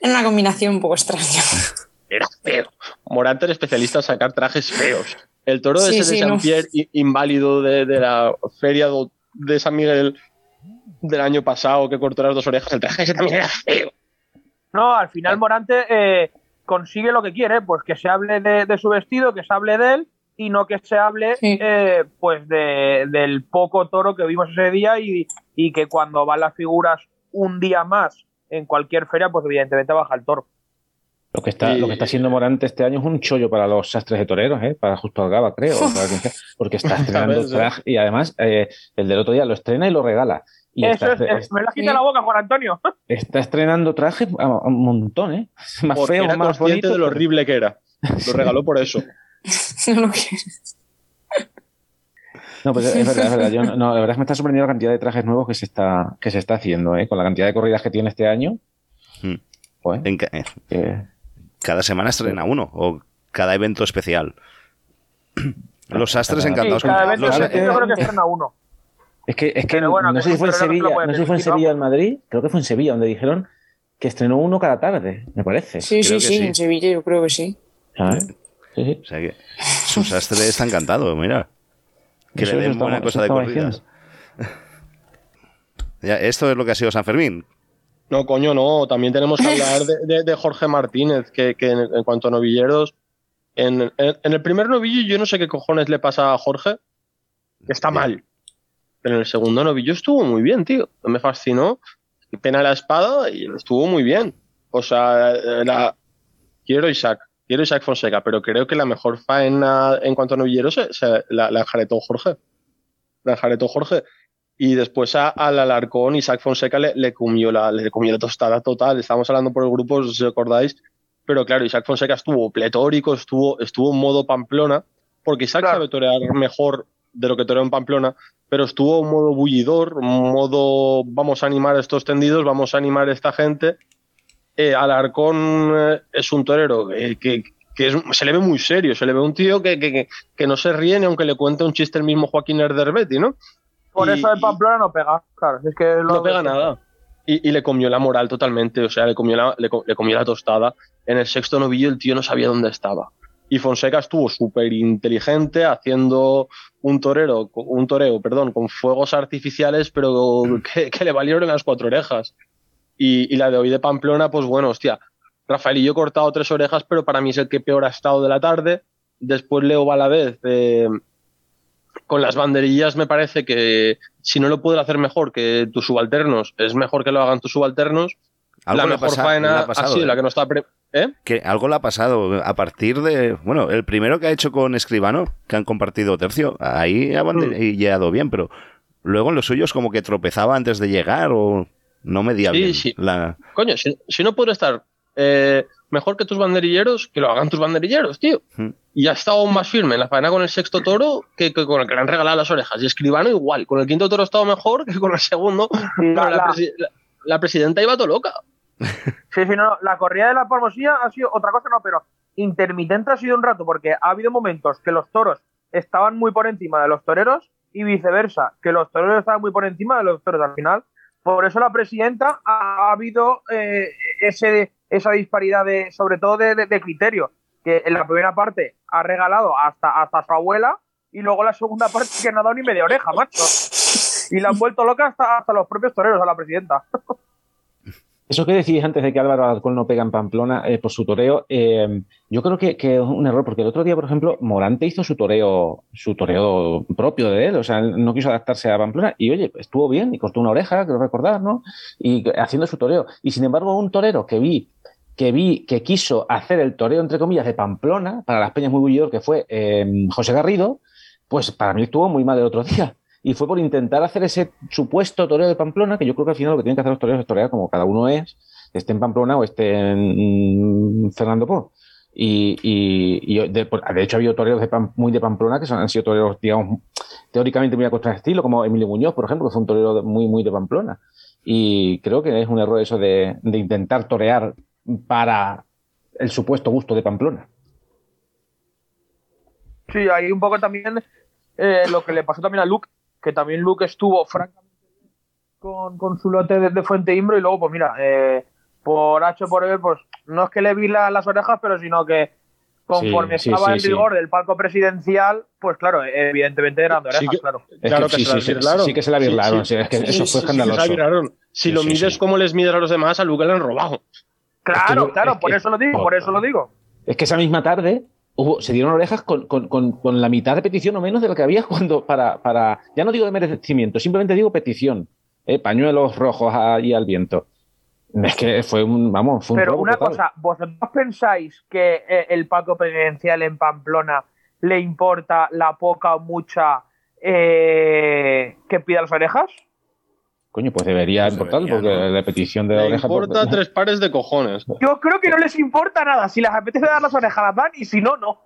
Speaker 9: era una combinación un poco extraña.
Speaker 5: era feo. Morante era especialista en sacar trajes feos. El toro
Speaker 9: Sí,
Speaker 5: ese de
Speaker 9: sí,
Speaker 5: San
Speaker 9: no.
Speaker 5: Pierre inválido de, de la feria do- de San Miguel del año pasado que cortó las dos orejas, el traje ese también era feo.
Speaker 8: No, al final Morante eh, consigue lo que quiere, pues que se hable de, de su vestido, que se hable de él y no que se hable
Speaker 9: Sí.
Speaker 8: eh, pues de- del poco toro que vimos ese día y, y que cuando van las figuras un día más en cualquier feria, pues evidentemente baja el toro.
Speaker 10: Lo que está,
Speaker 5: Y-
Speaker 10: lo que está siendo Morante este año es un chollo para los sastres de toreros, ¿eh? para Justo Algaba, creo. o para quien sea, porque está estrenando traje y además eh, el del otro día lo estrena y lo regala. Y
Speaker 8: Eso
Speaker 10: está,
Speaker 8: es, es- me la quita la boca, Juan Antonio.
Speaker 10: está estrenando trajes a, a un montón, ¿eh? Más
Speaker 5: Porque
Speaker 10: feo,
Speaker 5: era
Speaker 10: más
Speaker 5: consciente
Speaker 10: bonito.
Speaker 5: de lo horrible que era. Lo regaló por eso.
Speaker 9: No lo.
Speaker 10: No, pues es verdad, es verdad. Yo no, la verdad es que me está sorprendiendo la cantidad de trajes nuevos que se está, que se está haciendo, ¿eh? Con la cantidad de corridas que tiene este año.
Speaker 1: Hmm.
Speaker 10: Pues,
Speaker 1: eh,
Speaker 10: eh,
Speaker 1: cada semana estrena uno o cada evento especial. Los sastres
Speaker 10: Cada-
Speaker 1: encantados
Speaker 8: Sí,
Speaker 1: con
Speaker 8: cada evento
Speaker 1: los-
Speaker 8: yo
Speaker 10: eh,
Speaker 8: creo que estrena uno.
Speaker 10: Es que, es que
Speaker 8: bueno,
Speaker 10: no
Speaker 8: que
Speaker 10: sé si fue en
Speaker 8: no
Speaker 10: Sevilla, no sé si fue en Sevilla o en Madrid, creo que fue en Sevilla, donde dijeron que estrenó uno cada tarde, me parece.
Speaker 9: Sí,
Speaker 1: Creo
Speaker 9: sí,
Speaker 1: que
Speaker 9: sí,
Speaker 1: sí.
Speaker 9: en Sevilla yo creo que sí.
Speaker 10: ¿Sabes? Sí, sí.
Speaker 1: O sea que su sastre está encantado, mira. Que
Speaker 10: Eso-
Speaker 1: le den buena cosa de corridas. Ya, esto es lo que ha sido San Fermín.
Speaker 5: No, coño, no. También tenemos que hablar de, de- de Jorge Martínez, que, que en, en cuanto a novilleros. En, en- en el primer novillo, yo no sé qué cojones le pasa a Jorge, que está mal. Pero en el segundo novillo estuvo muy bien, tío. Me fascinó. Pena la espada y estuvo muy bien. O sea, la... quiero Isaac, quiero Isaac Fonseca, pero creo que la mejor faena en cuanto a novilleros se, se- la, la enjaretó Jorge. La enjaretó Jorge. Y después a- al Alarcón, Isaac Fonseca le, le comió la, le comió la tostada total. Estamos hablando por el grupo, si os acordáis. Pero claro, Isaac Fonseca estuvo pletórico, estuvo, estuvo en modo Pamplona, porque Isaac sabe torear mejor de lo que toreó en Pamplona, pero estuvo en modo bullidor, modo vamos a animar a estos tendidos, vamos a animar a esta gente. Eh, Alarcón eh, es un torero eh, que, que es- se le ve muy serio, se le ve un tío que, que, que- que no se ríe ni aunque le cuente un chiste el mismo Joaquín Herderbetti, ¿no?
Speaker 8: Por
Speaker 5: Y-
Speaker 8: eso en Pamplona no pega. Claro, es que lo
Speaker 5: no pega nada. Y, y le comió la moral totalmente, o sea, le comió la, le, co- le comió la tostada. En el sexto novillo el tío no sabía dónde estaba. Y Fonseca estuvo súper inteligente haciendo un torero, un toreo, perdón, con fuegos artificiales, pero que, que le valieron las cuatro orejas. Y, y la de hoy de Pamplona, pues bueno, hostia, Rafaelillo cortado tres orejas, pero para mí es el que peor ha estado de la tarde. Después Leo Valadez, eh, con las banderillas me parece que si no lo pueden hacer mejor que tus subalternos, es mejor que lo hagan tus subalternos.
Speaker 1: Algo
Speaker 5: la mejor
Speaker 1: pasa-
Speaker 5: faena
Speaker 1: ha pasado,
Speaker 5: ha sido
Speaker 1: ¿eh?
Speaker 5: la que no está... pre- ¿Eh?
Speaker 1: Que algo le ha pasado a partir de. Bueno, el primero que ha hecho con Escribano, que han compartido tercio, ahí ha
Speaker 5: Mm.
Speaker 1: bandillado bien, pero luego en los suyos como que tropezaba antes de llegar o no medía
Speaker 5: Sí,
Speaker 1: bien.
Speaker 5: sí.
Speaker 1: La...
Speaker 5: Coño, si, si no puede estar eh, mejor que tus banderilleros, que lo hagan tus banderilleros, tío.
Speaker 1: Mm.
Speaker 5: Y ha estado más firme en la faena con el sexto toro que, que con el que le han regalado las orejas. Y Escribano igual. Con el quinto toro ha estado mejor que con el segundo. Pero la,
Speaker 8: la-
Speaker 5: presi- la- la presidenta iba todo loca.
Speaker 8: Sí, sí, no, no, la corrida de la Palmosilla ha sido otra cosa, no, pero intermitente ha sido un rato, porque ha habido momentos que los toros estaban muy por encima de los toreros y viceversa, que los toreros estaban muy por encima de los toros al final. Por eso la presidenta ha, ha habido eh, ese, esa disparidad, de, sobre todo de, de- de criterio, que en la primera parte ha regalado hasta, hasta su abuela y luego la segunda parte que no ha dado ni media oreja, macho. Y la han vuelto loca hasta, hasta los propios toreros a la presidenta.
Speaker 10: Eso que decís antes de que Álvaro Alarcón no pega en Pamplona eh, por su toreo, eh, yo creo que, es un error, porque el otro día, por ejemplo, Morante hizo su toreo, su toreo propio de él, o sea, no quiso adaptarse a Pamplona y oye, estuvo bien y cortó una oreja, creo recordar, ¿no? Y haciendo su toreo. Y sin embargo, un torero que vi que vi que quiso hacer el toreo, entre comillas, de Pamplona, para las peñas muy bullidor, que fue eh, José Garrido, pues para mí estuvo muy mal el otro día. Y fue por intentar hacer ese supuesto toreo de Pamplona, que yo creo que al final lo que tienen que hacer los toreros es torear como cada uno es, esté en Pamplona o esté en mm, Fernando Po. Y, de, hecho ha habido toreros de Pam- muy de Pamplona que han sido toreros, digamos, teóricamente muy a contra estilo, como Emilio Muñoz, por ejemplo, que fue un torero muy, muy de Pamplona. Y creo que es un error eso de, intentar torear para el supuesto gusto de Pamplona.
Speaker 8: Sí, hay un poco también eh, lo que le pasó también a Luke, que también Luke estuvo francamente con, con su lote desde Fuente Imbro y luego, pues mira, eh, por H por B, pues no es que le vi la- las orejas, pero sino que conforme
Speaker 10: Sí, sí,
Speaker 8: estaba
Speaker 10: sí,
Speaker 8: en
Speaker 10: sí.
Speaker 8: rigor del palco presidencial, pues claro, evidentemente eran de orejas,
Speaker 5: que-
Speaker 8: claro.
Speaker 10: Es
Speaker 5: Claro
Speaker 10: que
Speaker 5: que
Speaker 10: sí,
Speaker 5: se la
Speaker 10: sí, sí,
Speaker 5: virlaron.
Speaker 10: sí que se la virlaron,
Speaker 5: sí.
Speaker 10: sí, es que
Speaker 5: Sí,
Speaker 10: eso
Speaker 5: sí,
Speaker 10: fue
Speaker 5: sí, se la
Speaker 10: escandaloso.
Speaker 5: viraron. Si
Speaker 10: Sí,
Speaker 5: lo
Speaker 10: sí,
Speaker 5: mides
Speaker 10: sí.
Speaker 5: como les mides a los demás, a Luke le han robado.
Speaker 8: Claro,
Speaker 10: que-
Speaker 8: claro,
Speaker 10: es
Speaker 8: por
Speaker 10: que-
Speaker 8: eso lo digo, por eso lo digo.
Speaker 10: Es que esa misma tarde hubo, se dieron orejas con, con- con- con la mitad de petición o menos de lo que había cuando para, para ya no digo de merecimiento, simplemente digo petición. ¿eh? Pañuelos rojos ahí al viento. Es que fue un, vamos, fue un
Speaker 8: Pero una
Speaker 10: total.
Speaker 8: cosa, ¿vosotros pensáis que eh, el palco presidencial en Pamplona le importa la poca o mucha eh, que pida las orejas?
Speaker 10: Coño, pues debería
Speaker 1: Pues
Speaker 10: importar,
Speaker 1: debería,
Speaker 10: porque
Speaker 1: ¿no?
Speaker 10: la petición de
Speaker 5: Le
Speaker 10: orejas.
Speaker 5: importa
Speaker 10: pues-
Speaker 5: tres pares de cojones.
Speaker 8: Yo creo que no les importa nada. Si les apetece dar las orejas, las dan y si no, no.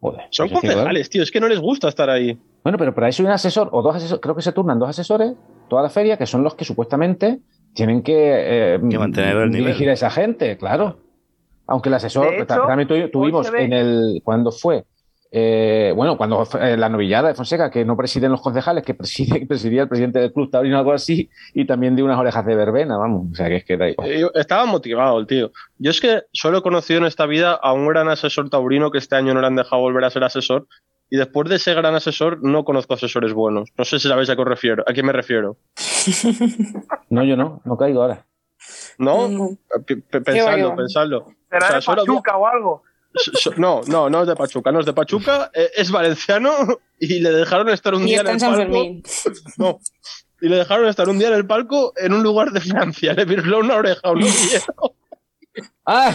Speaker 10: Joder,
Speaker 5: Son
Speaker 10: pues
Speaker 5: concejales, tío, es que no les gusta estar ahí.
Speaker 10: Bueno, pero para eso hay un asesor, o dos asesores, creo que se turnan dos asesores toda la feria, que son los que supuestamente tienen que, eh,
Speaker 1: Que mantener el nivel.
Speaker 10: dirigir a esa gente, claro. Aunque el asesor,
Speaker 8: De hecho,
Speaker 10: ta- también tu- tuvimos en el, cuando fue, eh, bueno, cuando eh, la novillada de Fonseca, que no presiden los concejales, que preside, presidía el presidente del club taurino o algo así, y también de unas orejas de verbena, vamos, o sea, que es que da igual.
Speaker 5: Eh, Estaba motivado el tío. Yo es que solo he conocido en esta vida a un gran asesor taurino que este año no le han dejado volver a ser asesor. Y después de ese gran asesor, no conozco asesores buenos. No sé si sabéis a qué, os refiero, a quién me refiero.
Speaker 10: No, yo no, no caigo ahora.
Speaker 5: ¿No? P- p-
Speaker 9: Qué qué va.
Speaker 5: pensadlo.
Speaker 8: Será
Speaker 5: O sea,
Speaker 8: de Pachuca o algo.
Speaker 5: So- so- No, no, no es de Pachuca, no es de Pachuca, eh, es valenciano y le dejaron estar un
Speaker 9: Y
Speaker 5: día
Speaker 9: está
Speaker 5: en el
Speaker 9: San
Speaker 5: palco.
Speaker 9: Fermín.
Speaker 5: No. Y le dejaron estar un día en el palco en un lugar de Francia. Le virló una oreja a un novillero.
Speaker 10: ¡Ah!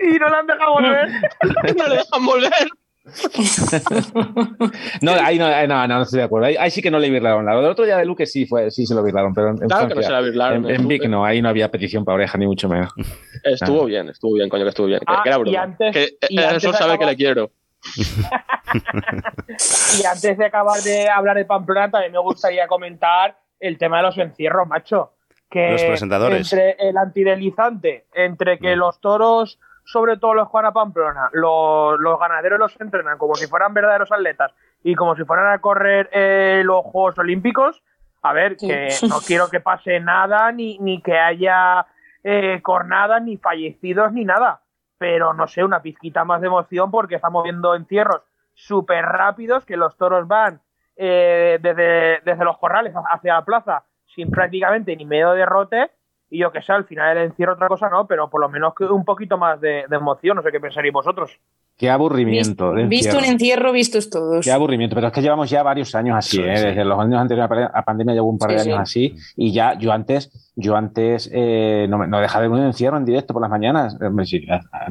Speaker 8: Y no le han dejado volver.
Speaker 5: no le dejan volver.
Speaker 10: no, ahí no, ahí no, no, no estoy de acuerdo. Ahí, ahí sí que no le birlaron. Lo del otro día de Luque sí fue, sí se lo birlaron, pero en, en
Speaker 5: Claro que no
Speaker 10: Francia,
Speaker 5: se la birlaron,
Speaker 10: En,
Speaker 5: en
Speaker 10: Vic no, ahí no había petición para oreja, ni mucho menos.
Speaker 5: Estuvo
Speaker 10: Ah.
Speaker 5: bien, estuvo bien, coño, que estuvo bien.
Speaker 8: Ah,
Speaker 5: que era
Speaker 8: y antes-
Speaker 5: que
Speaker 8: y
Speaker 5: eh,
Speaker 8: antes
Speaker 5: eso sabe que le quiero.
Speaker 8: Y antes de acabar de hablar de Pamplona, también me gustaría comentar el tema de los encierros, macho. Que
Speaker 1: Los presentadores.
Speaker 8: Entre el antidelizante, entre que los toros, sobre todo los Juana Pamplona, los, los ganaderos los entrenan como si fueran verdaderos atletas y como si fueran a correr eh, los Juegos Olímpicos, a ver, que no quiero que pase nada, ni, ni que haya eh, cornadas, ni fallecidos, ni nada. Pero no sé, una pizquita más de emoción porque estamos viendo encierros súper rápidos que los toros van eh, desde, desde los corrales hacia la plaza sin prácticamente ni medio derrote. Y yo que sé, al final el encierro otra cosa no, pero por lo menos que un poquito más de, de emoción, no sé qué pensaréis vosotros.
Speaker 10: Qué aburrimiento. de
Speaker 9: Visto un
Speaker 10: encierro.
Speaker 9: vistos todos.
Speaker 10: Qué aburrimiento, pero es que llevamos ya varios años así,
Speaker 1: Sí,
Speaker 10: ¿eh?
Speaker 1: sí.
Speaker 10: desde los años anteriores a pandemia llevo un par de
Speaker 9: Sí,
Speaker 10: años
Speaker 9: sí.
Speaker 10: así y ya yo antes, yo antes eh, no, no dejaba de ver un encierro en directo por las mañanas, Eh,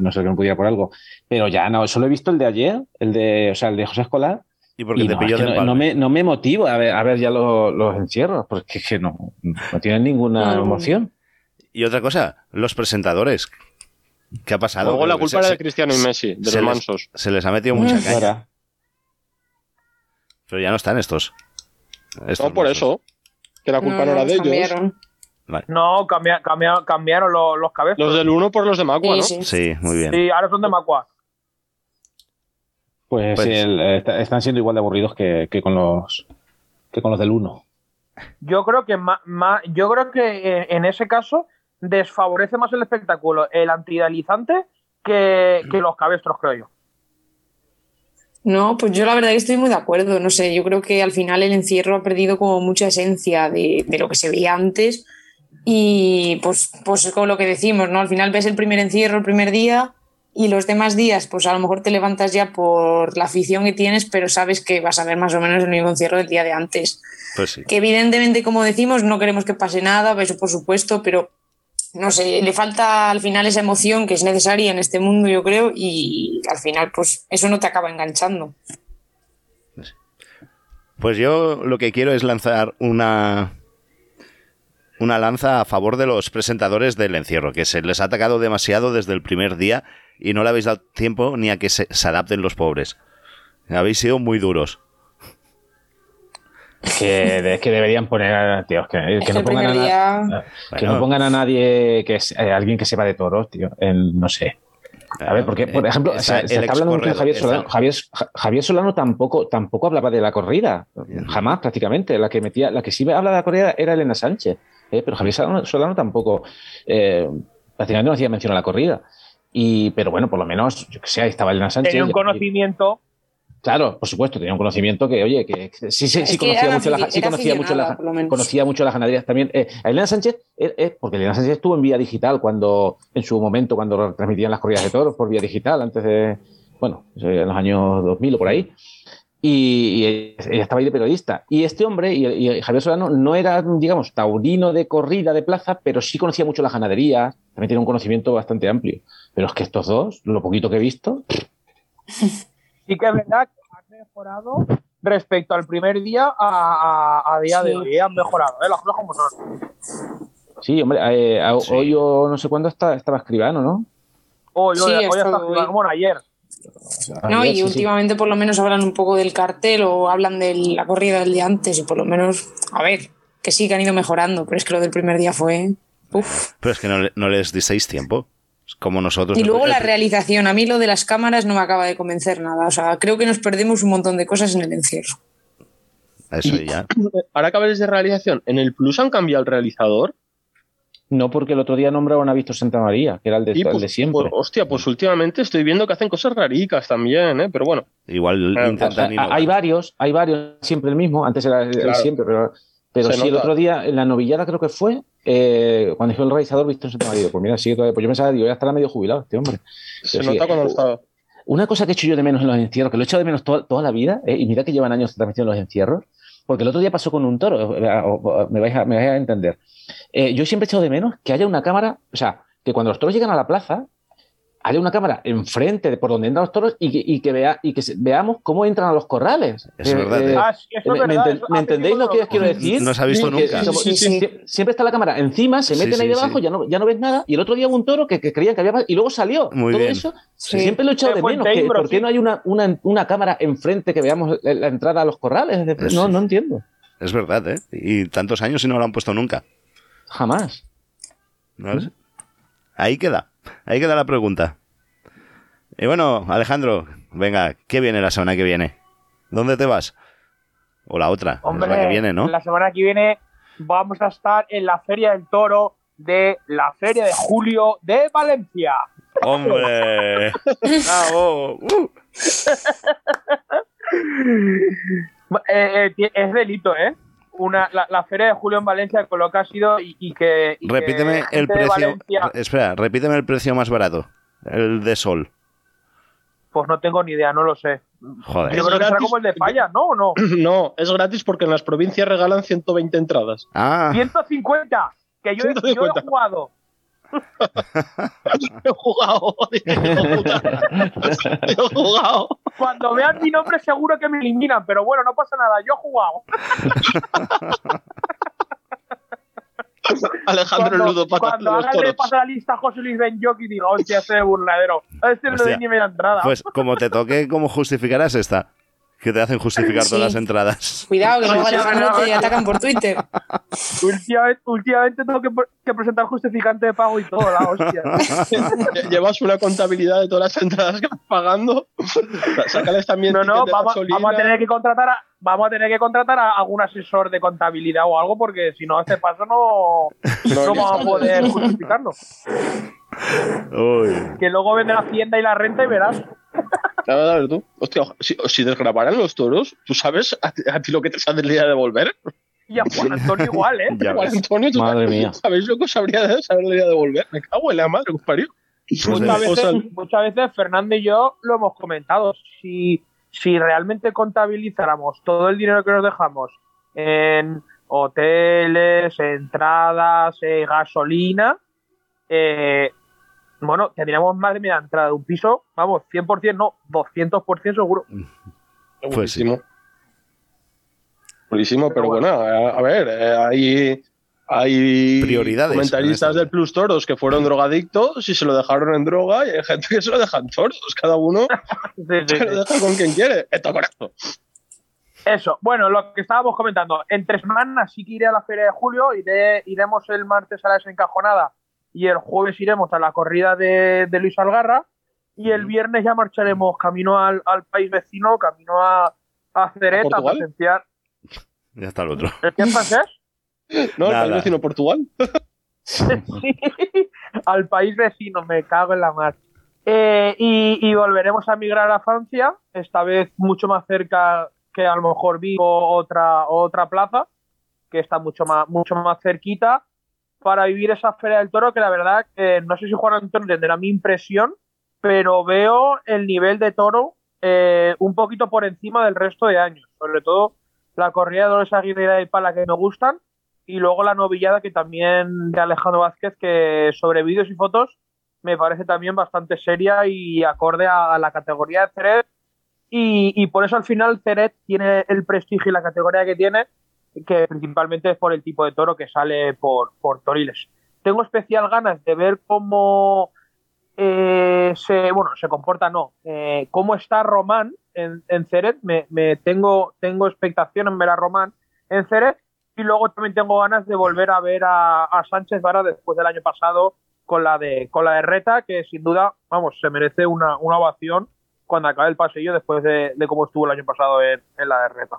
Speaker 10: no ser que me pudiera por algo, pero ya no, solo he visto el de ayer, el de, o sea, el de José Escolar
Speaker 1: Y porque
Speaker 10: y
Speaker 1: te
Speaker 10: no,
Speaker 1: pilló
Speaker 10: es que no, no me, no me motivo a ver, a ver ya los, los encierros, porque es que no, no tienen ninguna
Speaker 9: No.
Speaker 10: emoción.
Speaker 1: Y otra cosa, los presentadores. ¿Qué ha pasado?
Speaker 5: Luego la
Speaker 1: Se-
Speaker 5: culpa era de Cristiano y Messi, de
Speaker 1: se
Speaker 5: los
Speaker 1: les-
Speaker 5: mansos.
Speaker 1: Se les ha metido mucha caña.
Speaker 10: Ahora,
Speaker 1: Pero ya no están estos. Estos
Speaker 5: No, por
Speaker 1: mansos.
Speaker 5: eso. Que la culpa no, era de ellos.
Speaker 9: cambiaron.
Speaker 1: Vale.
Speaker 8: No, cambia- cambia- cambiaron los, los cabezas.
Speaker 5: Los del uno por los de Macua,
Speaker 9: Sí,
Speaker 5: ¿no?
Speaker 9: sí.
Speaker 1: Sí, muy bien.
Speaker 8: Sí, ahora son de Macua.
Speaker 10: pues,
Speaker 1: Pues-
Speaker 10: sí, el- está- están siendo igual de aburridos que, que con los que con los del 1.
Speaker 8: Yo creo que ma- ma- yo creo que eh, en ese caso desfavorece más el espectáculo el antidalizante que, que los cabestros, creo yo.
Speaker 9: No, pues yo la verdad que estoy muy de acuerdo. No sé, yo creo que al final el encierro ha perdido como mucha esencia de, de lo que se veía antes. Y pues, pues con lo que decimos, ¿no? Al final ves el primer encierro el primer día y los demás días, pues a lo mejor te levantas ya por la afición que tienes, pero sabes que vas a ver más o menos el mismo encierro del día de antes.
Speaker 1: Pues sí.
Speaker 9: Que evidentemente, como decimos, no queremos que pase nada, eso por supuesto, pero no sé, le falta al final esa emoción que es necesaria en este mundo, yo creo, y al final, pues eso no te acaba enganchando.
Speaker 1: Pues yo lo que quiero es lanzar una una lanza a favor de los presentadores del encierro, que se les ha atacado demasiado desde el primer día y no le habéis dado tiempo ni a que se, se adapten los pobres. Habéis sido muy duros.
Speaker 10: Que, es que deberían poner, tío, que, que
Speaker 9: Es que
Speaker 10: no
Speaker 9: el
Speaker 10: pongan a que
Speaker 1: Bueno.
Speaker 10: no pongan a nadie que es eh, alguien que sepa de toros, tío, en, no sé. A ver, porque, por
Speaker 1: Eh,
Speaker 10: ejemplo, se, se
Speaker 1: el
Speaker 10: está hablando mucho de Javier Solano. Javier, Ja- Javier Solano tampoco, tampoco hablaba de la corrida, jamás prácticamente. La que metía, la que sí habla de la corrida era Elena Sánchez, ¿eh? pero Javier Solano, Solano tampoco, eh, prácticamente no hacía mención a la corrida. Y, pero bueno, por lo menos, yo que sé, ahí estaba Elena Sánchez.
Speaker 8: Tenía un
Speaker 10: y-
Speaker 8: conocimiento.
Speaker 10: Claro, por supuesto, tenía un conocimiento que, oye, que sí, sí, sí conocía mucho la, sí conocía mucho la, conocía mucho las ganaderías también. Eh, a Elena Sánchez, eh, eh, porque Elena Sánchez estuvo en vía digital cuando, en su momento, cuando transmitían las corridas de toros por vía digital, antes de, bueno, en los años 2000 o por ahí. Y, y ella estaba ahí de periodista. Y este hombre, y, y Javier Solano, no era, digamos, taurino de corrida de plaza, pero sí conocía mucho las ganaderías, también tenía un conocimiento bastante amplio. Pero es que estos dos, lo poquito que he visto,
Speaker 8: Sí que es verdad que han mejorado respecto al primer día a, a- a día de
Speaker 9: Sí.
Speaker 8: hoy. Han mejorado, ¿eh? las cosas como son.
Speaker 10: Sí, hombre, eh, a-
Speaker 1: Sí.
Speaker 10: hoy o no sé cuándo está, estaba escribano, ¿no?
Speaker 8: Hoy,
Speaker 9: Sí,
Speaker 8: hoy, hoy
Speaker 9: esto
Speaker 8: está
Speaker 9: hoy.
Speaker 8: bueno, ayer.
Speaker 9: No, y
Speaker 10: sí, sí.
Speaker 9: últimamente por lo menos hablan un poco del cartel o hablan de la corrida del día antes y por lo menos, a ver, que sí que han ido mejorando, pero es que lo del primer día fue... Uf.
Speaker 1: Pero es que no, no les disteis tiempo. Es Como nosotros.
Speaker 9: Y luego la realización, a mí lo de las cámaras no me acaba de convencer nada, o sea, creo que nos perdemos un montón de cosas en el encierro.
Speaker 1: Eso ya.
Speaker 5: Ahora que hablas de realización, ¿en el Plus han cambiado el realizador?
Speaker 10: No, porque el otro día nombraron a Víctor Santa María, que era el de,
Speaker 5: Y
Speaker 10: el
Speaker 5: pues,
Speaker 10: de siempre.
Speaker 5: pues, hostia, pues últimamente estoy viendo que hacen cosas raricas también, ¿eh? Pero bueno.
Speaker 1: Igual
Speaker 5: Claro,
Speaker 1: intentan
Speaker 10: Ah,
Speaker 1: innovar.
Speaker 10: hay varios, hay varios, siempre el mismo, antes era el, el
Speaker 5: Claro.
Speaker 10: siempre, pero, pero
Speaker 5: Se
Speaker 10: sí, el otro día, en la novillada creo que fue, eh, cuando dijo el realizador Víctor Santa María, pues mira, sigue todavía, pues yo pensaba, digo, ya estará medio jubilado este hombre.
Speaker 5: Se nota cuando
Speaker 10: eh,
Speaker 5: está.
Speaker 10: Una cosa que he hecho yo de menos en los encierros, que lo he hecho de menos toda, toda la vida, eh, y mira que llevan años transmitiendo los encierros, porque el otro día pasó con un toro, eh, me vais a, me vais a entender. Eh, yo siempre he echado de menos que haya una cámara, o sea, que cuando los toros llegan a la plaza, haya una cámara enfrente de por donde entran los toros y que, y que vea y que veamos cómo entran a los corrales.
Speaker 1: Es verdad, ¿eh?
Speaker 8: Ah, sí, eso es
Speaker 10: ¿me,
Speaker 8: verdad, eso
Speaker 10: entendéis lo que os quiero decir?
Speaker 1: No se ha visto nunca.
Speaker 9: Sí,
Speaker 10: Siempre está la cámara encima, se
Speaker 1: Sí,
Speaker 10: meten ahí debajo,
Speaker 1: sí.
Speaker 10: ya, no, ya no ves nada. Y el otro día hubo un toro que, que creían que había y luego salió.
Speaker 1: Muy
Speaker 10: Todo
Speaker 1: bien.
Speaker 10: eso
Speaker 9: Sí.
Speaker 10: siempre lo he echado de menos. que ¿Por qué
Speaker 8: sí.
Speaker 10: no hay una, una, una cámara enfrente que veamos la, la entrada a los corrales? No, no entiendo.
Speaker 1: Es verdad, ¿eh? Y tantos años y no lo han puesto nunca.
Speaker 10: Jamás.
Speaker 1: No sé. Ahí queda. Ahí queda la pregunta. Y bueno, Alejandro, venga, ¿qué viene la semana que viene? ¿Dónde te vas? O la otra,
Speaker 8: Hombre,
Speaker 1: la que viene, ¿no?
Speaker 8: la semana que viene vamos a estar en la Feria del Toro de la Feria de Julio de Valencia.
Speaker 1: ¡Hombre! ¡Bravo! ¡Uh!
Speaker 8: Eh, eh, es delito, ¿eh? Una, la, la Feria de Julio en Valencia con lo que ha sido y, y que... y
Speaker 1: Repíteme el precio.
Speaker 8: Valencia,
Speaker 1: Espera, repíteme el precio más barato. El de Sol.
Speaker 8: pues no tengo ni idea, no lo sé.
Speaker 1: Joder.
Speaker 8: Yo creo que será como el de Falla, ¿no? ¿O no?
Speaker 5: No, es gratis porque en las provincias regalan 120 entradas.
Speaker 1: Ah,
Speaker 8: 150, que yo, he- yo he
Speaker 5: 150.
Speaker 8: jugado.
Speaker 5: He jugado. He jugado.
Speaker 8: Cuando vean mi nombre seguro que me eliminan, pero bueno, no pasa nada, yo he jugado.
Speaker 5: Alejandro
Speaker 8: cuando,
Speaker 5: ludópata de
Speaker 8: cuando
Speaker 5: los
Speaker 8: haga el
Speaker 5: toros.
Speaker 8: repaso la lista José Luis Benyoc y diga, hostia, ese burladero. A este no le ni media entrada.
Speaker 1: pues como te toque, ¿cómo justificarás esta? Que te hacen justificar
Speaker 9: Sí.
Speaker 1: todas las entradas.
Speaker 9: Cuidado, que luego Alejandro
Speaker 8: sí,
Speaker 9: te
Speaker 8: sí.
Speaker 9: atacan por Twitter.
Speaker 8: últimamente, últimamente tengo que, que presentar justificante de pago y todo, la hostia.
Speaker 5: Llevas una contabilidad de todas las entradas que vas pagando. Sácales también
Speaker 8: No, no, vamos, vamos a tener que contratar a, vamos a tener que contratar a algún asesor de contabilidad o algo, porque si no, este paso no, no vamos a poder justificarlo.
Speaker 1: Uy.
Speaker 8: Que luego vende la hacienda y la renta y verás.
Speaker 5: Claro, claro, tú. Hostia, ojo, si, si desgrabaran los toros, ¿tú sabes a, ti- a ti lo que te sale el día de volver?
Speaker 8: Y a Juan Antonio igual, ¿eh?
Speaker 1: Ya
Speaker 5: Juan
Speaker 1: ves.
Speaker 5: Antonio, ¿tú
Speaker 10: Madre
Speaker 5: sabes-
Speaker 10: mía.
Speaker 5: ¿sabéis lo que os habría de saber el día de volver? Me cago en la madre que os parió.
Speaker 1: Pues
Speaker 8: muchas, veces, muchas veces Fernando y yo lo hemos comentado. Si, si realmente contabilizáramos todo el dinero que nos dejamos en hoteles, entradas, eh, gasolina, eh, bueno, tendríamos más de media entrada de un piso, vamos, 100% no, 200% seguro.
Speaker 1: Pues sí.
Speaker 5: Buenísimo. Buenísimo, pero,
Speaker 8: Pero
Speaker 5: bueno, a, a ver, eh, hay, hay
Speaker 1: Prioridades en
Speaker 5: comentaristas del Plus Toros que fueron drogadictos y se lo dejaron en droga y hay gente que se lo deja en toros. Cada uno
Speaker 8: Sí, sí,
Speaker 5: se lo
Speaker 8: sí.
Speaker 5: deja con quien quiere. Esto correcto.
Speaker 8: Eso, bueno, lo que estábamos comentando, entre semanas sí que iré a la Feria de Julio, iré, iremos el martes a la desencajonada y el jueves iremos a la corrida de, de Luis Algarra y el viernes ya marcharemos camino al, al país vecino, camino a, a Ceret,
Speaker 5: ¿A
Speaker 8: presenciar.
Speaker 1: Ya está el otro.
Speaker 8: ¿El qué francés?
Speaker 5: No, el
Speaker 1: Nada.
Speaker 5: país vecino Portugal.
Speaker 8: Sí, al país vecino, me cago en la mar. Eh, y, y volveremos a migrar a Francia, esta vez mucho más cerca que a lo mejor Vigo otra, otra plaza, que está mucho más, mucho más cerquita, para vivir esa feria del toro que la verdad, eh, no sé si Juan Antonio tendrá mi impresión, pero veo el nivel de toro eh, un poquito por encima del resto de años, sobre todo la corrida de Dolores Aguirre y Pala que me gustan, y luego la novillada que también de Alejandro Vázquez, que sobre vídeos y fotos me parece también bastante seria y acorde a, a la categoría de Ceret. Y, y por eso al final Ceret tiene el prestigio y la categoría que tiene, que principalmente es por el tipo de toro que sale por, por Toriles. Tengo especial ganas de ver cómo eh, se, bueno, se comporta, no, eh, cómo está Román en, en Ceret. Me, me tengo, tengo expectación en ver a Román en Ceret y luego también tengo ganas de volver a ver a, a Sánchez Vara después del año pasado con la de con la de Reta, que sin duda, vamos, se merece una, una ovación cuando acabe el pasillo después de, de cómo estuvo el año pasado en, en la de Reta.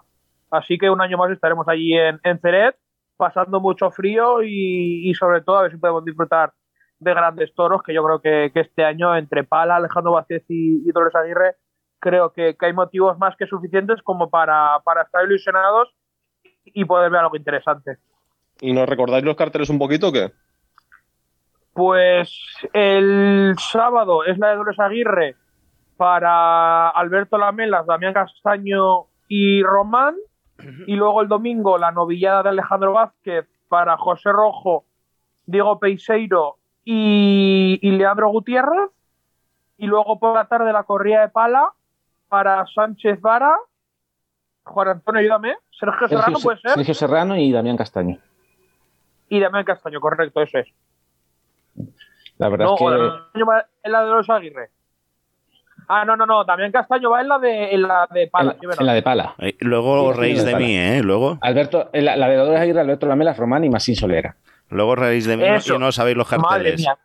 Speaker 8: Así que un año más estaremos allí en, en Ceret, pasando mucho frío y, y sobre todo a ver si podemos disfrutar de grandes toros, que yo creo que, que este año entre Pala, Alejandro Vázquez y, y Dolores Aguirre, creo que, que hay motivos más que suficientes como para, para estar ilusionados y poder ver algo interesante.
Speaker 5: ¿Y nos recordáis los carteles un poquito o qué?
Speaker 8: Pues el sábado es la de Dolores Aguirre para Alberto Lamelas, Damián Castaño y Román. Y luego el domingo la novillada de Alejandro Vázquez para José Rojo, Diego Peiseiro y, y Leandro Gutiérrez. Y luego por la tarde la corrida de pala para Sánchez Vara. Juan Antonio, ayúdame. Sergio Serrano
Speaker 10: Sergio,
Speaker 8: puede ser.
Speaker 10: Sergio Serrano y Damián Castaño.
Speaker 8: Y Damián Castaño, correcto, eso es.
Speaker 10: La verdad
Speaker 8: No,
Speaker 10: es que.
Speaker 8: De los Aguirre. Ah, no, no, no. Damián Castaño va en la de, en la de pala.
Speaker 10: En, la de pala.
Speaker 1: Eh, Luego
Speaker 10: Sí,
Speaker 1: reís de mí, ¿eh? Luego,
Speaker 10: Alberto, la, la de Dolores Aguirre, Alberto Lamela, Román y Masín Solera.
Speaker 1: luego reís de mí
Speaker 8: Eso.
Speaker 1: y no sabéis los
Speaker 8: Madre
Speaker 1: carteles.
Speaker 8: mía.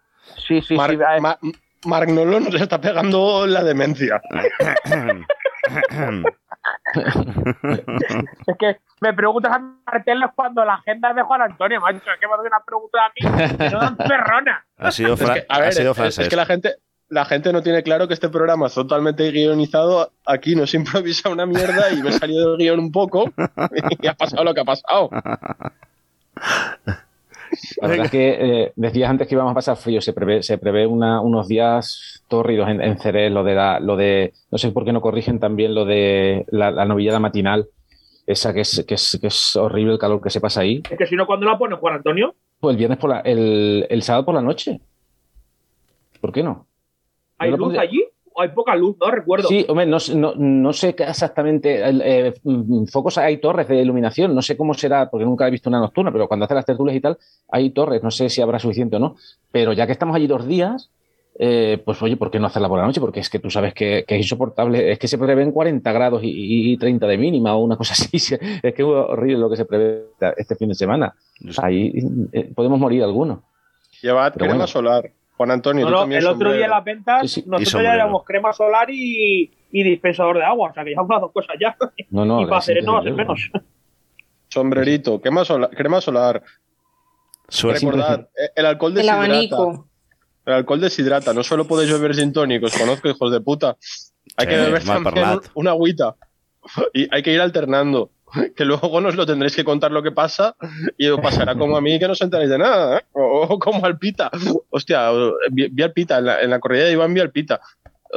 Speaker 8: Sí, sí,
Speaker 5: Mar-
Speaker 8: sí. ver.
Speaker 5: Ma- Marc Nolo nos está pegando la demencia.
Speaker 8: Es que me preguntas a carteles cuando la agenda es de Juan Antonio, macho. Es que me hace una pregunta a mí que no dan perrona.
Speaker 1: ha sido,
Speaker 5: Es
Speaker 1: fra-
Speaker 5: que, a ver,
Speaker 1: ha sido
Speaker 5: es-
Speaker 1: francés.
Speaker 5: es que la gente, la gente no tiene claro que este programa es totalmente guionizado. Aquí no se improvisa una mierda y me he salido del guion un poco y ha pasado lo que ha pasado.
Speaker 10: La verdad es que eh, decías antes que íbamos a pasar frío, se prevé, se prevé una- unos días tórridos en, en lo de la, lo de, no sé por qué no corrigen también lo de la, la novillada matinal, esa que es, que es, que es horrible el calor que se pasa ahí.
Speaker 8: Es que si no, ¿cuándo la pone Juan Antonio?
Speaker 10: Pues el viernes por la, el, el sábado por la noche. ¿Por qué no?
Speaker 8: ¿Hay
Speaker 10: lo
Speaker 8: luz allí? ¿O hay poca luz? No recuerdo.
Speaker 10: Sí, hombre, no, sé- no, no sé qué exactamente. eh, mm, focos hay torres de iluminación, no sé cómo será, porque nunca he visto una nocturna, pero cuando hace las tertulias y tal, hay torres, no sé si habrá suficiente o no. Pero ya que estamos allí dos días, eh, pues oye, ¿por qué no hacerla por la noche? Porque es que tú sabes que, que es insoportable, es que se prevén 40 grados y, y 30 de mínima o una cosa así. Es que es horrible lo que se prevé este fin de semana. Ahí eh, podemos morir algunos.
Speaker 5: Llevad crema
Speaker 10: bueno.
Speaker 5: solar. Juan Antonio,
Speaker 8: No,
Speaker 5: tú
Speaker 8: no,
Speaker 5: también
Speaker 8: el otro
Speaker 5: sombrero.
Speaker 8: día en las ventas,
Speaker 10: Sí, sí, y
Speaker 8: nosotros ya llevamos crema solar y, y dispensador de agua. O sea, que llevamos las dos cosas ya.
Speaker 10: No, no,
Speaker 8: y para hacer no va a ser
Speaker 10: imprescindible.
Speaker 8: menos.
Speaker 5: Sombrerito, crema solar. Crema solar.
Speaker 1: Suerte.
Speaker 5: Recordad, eh, el alcohol
Speaker 9: El
Speaker 5: deshidrata.
Speaker 9: abanico.
Speaker 5: El alcohol deshidrata. No solo podéis beber sin tónicos, conozco hijos de puta. Hay que beber también una agüita. Y hay que ir alternando. Que luego nos lo tendréis que contar lo que pasa y os pasará como a mí que no os de nada. ¿eh? O, o como al Pita. Hostia, vi, vi al Pita. En la, en la corrida de Iván vi al Pita.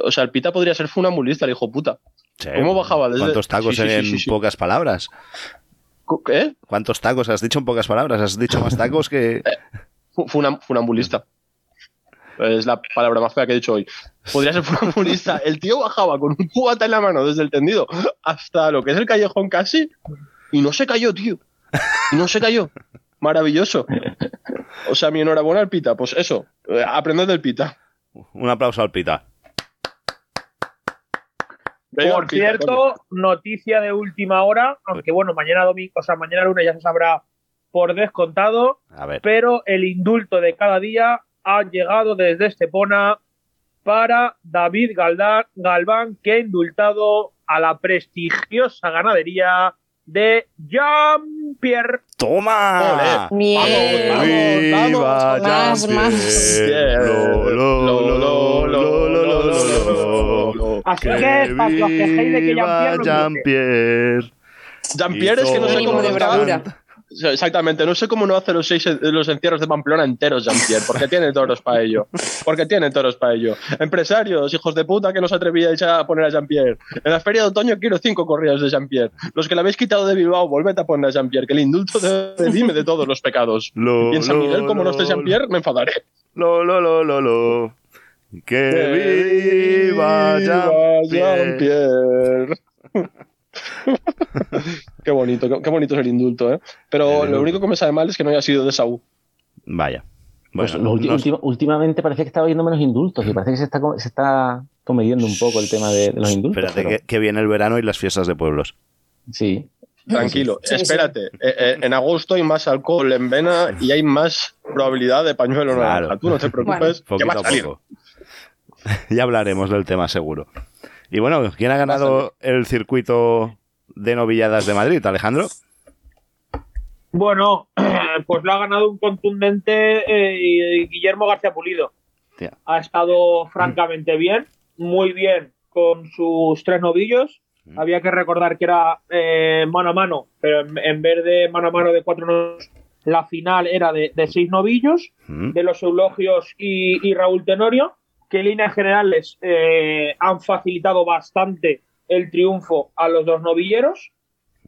Speaker 5: O sea, el Pita podría ser funambulista, el hijo puta.
Speaker 1: Sí.
Speaker 5: ¿Cómo bajaba desde-
Speaker 1: ¿Cuántos tacos
Speaker 5: Sí, sí, sí,
Speaker 1: en pocas palabras?
Speaker 5: ¿Eh?
Speaker 1: ¿Cuántos tacos has dicho en pocas palabras? Has dicho más tacos que...
Speaker 5: Funam- funambulista. Es la palabra más fea que he dicho hoy. Podría ser funambulista. El tío bajaba con un cubata en la mano desde el tendido hasta lo que es el callejón casi y no se cayó, tío. Y no se cayó. Maravilloso. O sea, mi enhorabuena al Pita. Pues eso, eh, aprended del Pita.
Speaker 1: Un aplauso al Pita.
Speaker 5: Venga,
Speaker 8: Por
Speaker 5: Pita,
Speaker 8: cierto,
Speaker 5: coño.
Speaker 8: noticia de última hora, aunque bueno, mañana domingo, o sea, mañana lunes ya se sabrá por descontado,
Speaker 1: A ver.
Speaker 8: pero el indulto de cada día ha llegado desde Estepona para David Galdán- Galván, que ha indultado a la prestigiosa ganadería de Jean-Pierre.
Speaker 1: ¡Toma!
Speaker 9: Bien.
Speaker 1: ¡Viva
Speaker 9: Más, más.
Speaker 8: Así que, para que os quejéis de que Jean-Pierre.
Speaker 1: Jean-Pierre!
Speaker 5: Es que no sé
Speaker 9: Mínimo
Speaker 5: cómo
Speaker 9: de bravura.
Speaker 5: Exactamente, no sé cómo no hace los seis los encierros de Pamplona enteros Jean-Pierre, porque tiene toros para ello. Porque tiene toros para ello. Empresarios, hijos de puta, que no os atrevíais a poner a Jean-Pierre. En la feria de otoño quiero cinco corridas de Jean-Pierre. Los que le habéis quitado de Bilbao, volved a poner a Jean-Pierre, que el indulto te redime de todos los pecados.
Speaker 1: Lo,
Speaker 5: Y en San Miguel, como no esté Jean-Pierre, me enfadaré.
Speaker 1: Lo, lo, lo, lo, lo. Que viva Jean-Pierre.
Speaker 5: Jean-Pierre. qué bonito, qué, qué bonito es el indulto, ¿eh? Pero lo único que me sabe mal es que no haya sido de Saúl.
Speaker 1: Vaya.
Speaker 10: Pues
Speaker 1: Bueno,
Speaker 10: ulti- ultima- últimamente parece que estaba viendo menos indultos y parece que se está, co- se está comediendo un poco el tema de, de los indultos.
Speaker 1: Espérate
Speaker 10: pero-
Speaker 1: que, que viene el verano y las fiestas de pueblos.
Speaker 10: Sí.
Speaker 5: Tranquilo,
Speaker 9: Sí, sí.
Speaker 5: espérate. Eh, eh, en agosto hay más alcohol en vena y hay más probabilidad de pañuelo
Speaker 1: Claro.
Speaker 5: naranja. Tú no te preocupes, que va
Speaker 1: a
Speaker 5: salir.
Speaker 1: ya hablaremos del tema seguro. Y bueno, ¿quién ha ganado el circuito de novilladas de Madrid, Alejandro?
Speaker 8: Bueno, pues lo ha ganado un contundente eh, Guillermo García Pulido.
Speaker 1: Tía.
Speaker 8: Ha estado francamente bien, muy bien con sus tres novillos.
Speaker 1: Mm.
Speaker 8: Había que recordar que era eh, mano a mano, pero en, en vez de mano a mano de cuatro novillos, la final era de, de seis novillos,
Speaker 1: Mm.
Speaker 8: de los Eulogios y, y Raúl Tenorio, que en líneas generales eh, han facilitado bastante el triunfo a los dos novilleros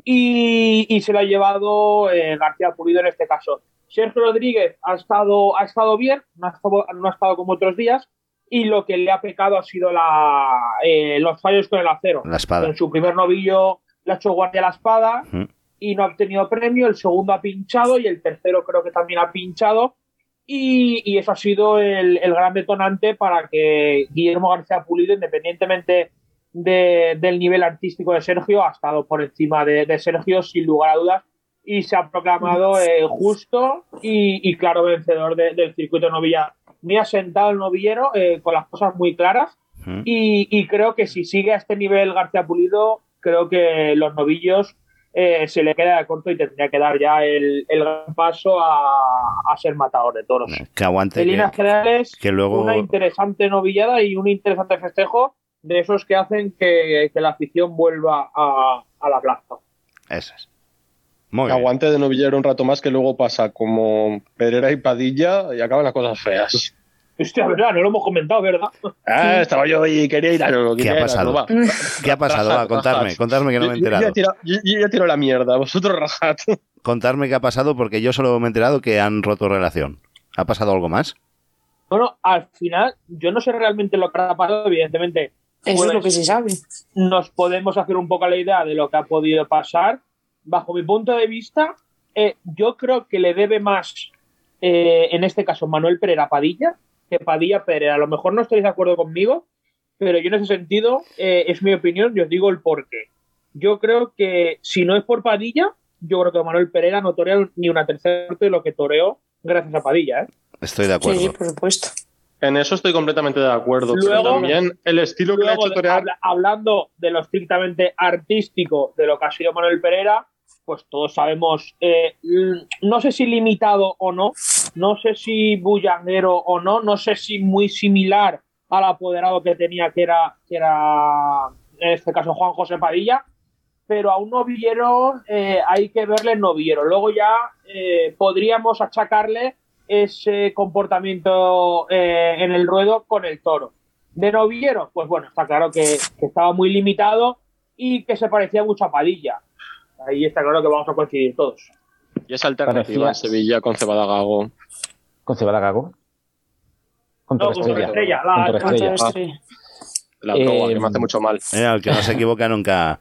Speaker 8: y, y se lo ha llevado eh, García Pulido en este caso. Sergio Rodríguez ha estado, ha estado bien, no ha estado, no ha estado como otros días, y lo que le ha pecado ha sido la, eh, los fallos con el acero.
Speaker 1: La espada.
Speaker 8: En su primer novillo le ha hecho guardia a la espada
Speaker 1: Ujú.
Speaker 8: y no ha obtenido premio, el segundo ha pinchado y el tercero creo que también ha pinchado y, y eso ha sido el, el gran detonante para que Guillermo García Pulido, independientemente de- del nivel artístico de Sergio, ha estado por encima de, de Sergio sin lugar a dudas y se ha proclamado eh, justo y, y claro vencedor de- del circuito novilla. Me ha sentado el novillero eh, con las cosas muy claras y, y creo que si sigue a este nivel García Pulido, creo que los novillos eh, se le queda de corto y tendría que dar ya el, el gran paso a, a ser matador de toros.
Speaker 1: Que aguante.
Speaker 8: En
Speaker 1: que-
Speaker 8: líneas generales,
Speaker 1: que luego-
Speaker 8: una interesante novillada y un interesante festejo de esos que hacen que, que la afición vuelva a, a la plaza.
Speaker 1: Eso es. Muy bien.
Speaker 5: Aguante de novillero un rato más que luego pasa como Pereira y Padilla y acaban las cosas feas.
Speaker 8: Hostia, verdad, no lo hemos comentado, ¿verdad?
Speaker 5: Ah, estaba yo y quería ir a no, no,
Speaker 1: ¿Qué ha pasado? ¿Qué ha pasado?
Speaker 5: Rajad,
Speaker 1: Va, contarme,
Speaker 5: rajad.
Speaker 1: contarme que no me he enterado.
Speaker 5: Yo, ya tiro, yo- yo ya tiro la mierda, vosotros rajad.
Speaker 1: Contarme qué ha pasado porque yo solo me he enterado que han roto relación. ¿Ha pasado algo más?
Speaker 8: Bueno, al final, yo no sé realmente lo que ha pasado, evidentemente.
Speaker 9: Eso
Speaker 8: pues,
Speaker 9: es lo que se sabe.
Speaker 8: Nos podemos hacer un poco la idea de lo que ha podido pasar. Bajo mi punto de vista, eh, yo creo que le debe más, eh, en este caso, Manuel Pereira Padilla, que Padilla Pereira. A lo mejor no estáis de acuerdo conmigo, pero yo en ese sentido, eh, es mi opinión y os digo el porqué. Yo creo que si no es por Padilla, yo creo que Manuel Pereira no torea ni una tercera parte de lo que toreó gracias a Padilla. ¿eh?
Speaker 1: Estoy de acuerdo.
Speaker 9: Sí, sí, por supuesto.
Speaker 5: En eso estoy completamente de acuerdo. pero también el estilo que ha hecho torear.
Speaker 8: habla- hablando de lo estrictamente artístico de lo que ha sido Manuel Pereira, pues todos sabemos, eh, l- no sé si limitado o no, no sé si bullanguero o no, no sé si muy similar al apoderado que tenía, que era, que era en este caso Juan José Padilla, pero a un novillero eh, hay que verle novillero. Luego ya eh, podríamos achacarle ese comportamiento en el ruedo con el toro. De novillero, pues bueno, está claro que, que estaba muy limitado y que se parecía mucho a Padilla. Ahí está claro que vamos a coincidir todos.
Speaker 5: Y esa alternativa
Speaker 10: Parecía-
Speaker 5: en Sevilla con Cebada Gago.
Speaker 10: Con Cebada Gago. Con
Speaker 8: No,
Speaker 10: Estrella.
Speaker 8: Estrella, la-
Speaker 10: Estrella.
Speaker 9: estrella.
Speaker 5: La proa,
Speaker 10: Eh,
Speaker 5: que me hace mucho mal.
Speaker 1: Eh, al que no se equivoca nunca.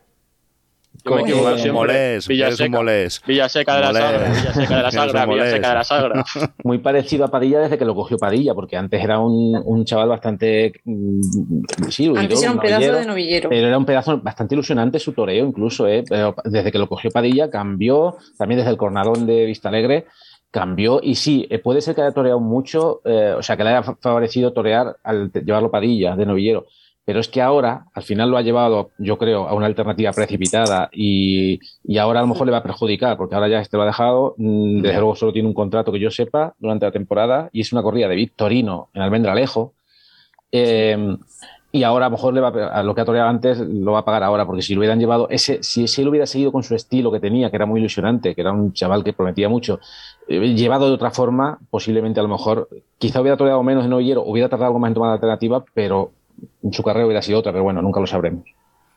Speaker 1: Molés, eres un
Speaker 5: Villaseca.
Speaker 1: molés.
Speaker 5: Villaseca de la
Speaker 1: Molés.
Speaker 5: Sagra. Villaseca de la Sagra. Villaseca de la Sagra.
Speaker 10: Muy parecido a Padilla desde que lo cogió Padilla, porque antes era un, un chaval bastante. mm, Sí,
Speaker 9: Antes era un pedazo de novillero.
Speaker 10: Pero era un pedazo bastante ilusionante su toreo, incluso, ¿eh? Pero desde que lo cogió Padilla cambió, también desde el cornadón de Vista Alegre cambió. Y sí, eh, puede ser que haya toreado mucho, eh, o sea, que le haya fa- favorecido torear al llevarlo Padilla de novillero. Pero es que ahora, al final lo ha llevado, yo creo, a una alternativa precipitada y, y ahora a lo mejor le va a perjudicar, porque ahora ya este lo ha dejado. mm, Desde luego solo tiene un contrato que yo sepa durante la temporada y es una corrida de Victorino en Almendralejo. Eh, y ahora a lo mejor le va a, a lo que ha toreado antes lo va a pagar ahora, porque si lo hubieran llevado, ese, si, si él hubiera seguido con su estilo que tenía, que era muy ilusionante, que era un chaval que prometía mucho, eh, llevado de otra forma, posiblemente a lo mejor, quizá hubiera toreado menos en novillero, hubiera tardado algo más en tomar la alternativa, pero su carrera hubiera sido otra, pero bueno, nunca lo sabremos.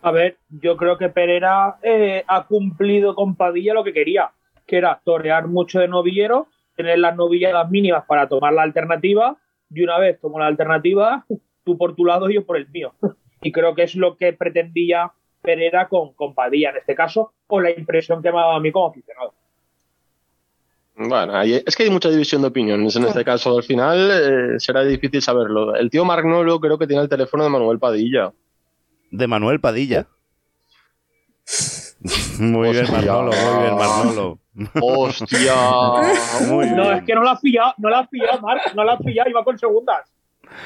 Speaker 8: A ver, yo creo que Pereira eh, ha cumplido con Padilla lo que quería, que era torear mucho de novillero, tener las novilladas mínimas para tomar la alternativa, y una vez tomó la alternativa, tú por tu lado y yo por el mío. Y creo que es lo que pretendía Pereira con, con Padilla en este caso, con la impresión que me ha dado a mí como aficionado.
Speaker 5: Bueno, es que hay mucha división de opiniones en este caso. Al final eh, será difícil saberlo. El tío Magnolo creo que tiene el teléfono de Manuel Padilla.
Speaker 1: De Manuel Padilla. Muy bien,
Speaker 5: Hostia.
Speaker 1: Manolo, muy bien, Manolo.
Speaker 5: ¡Hostia!
Speaker 1: Muy
Speaker 8: No,
Speaker 1: bien.
Speaker 8: es que no la has pillado, no la has pillado, Marc, no la has pillado, iba con segundas.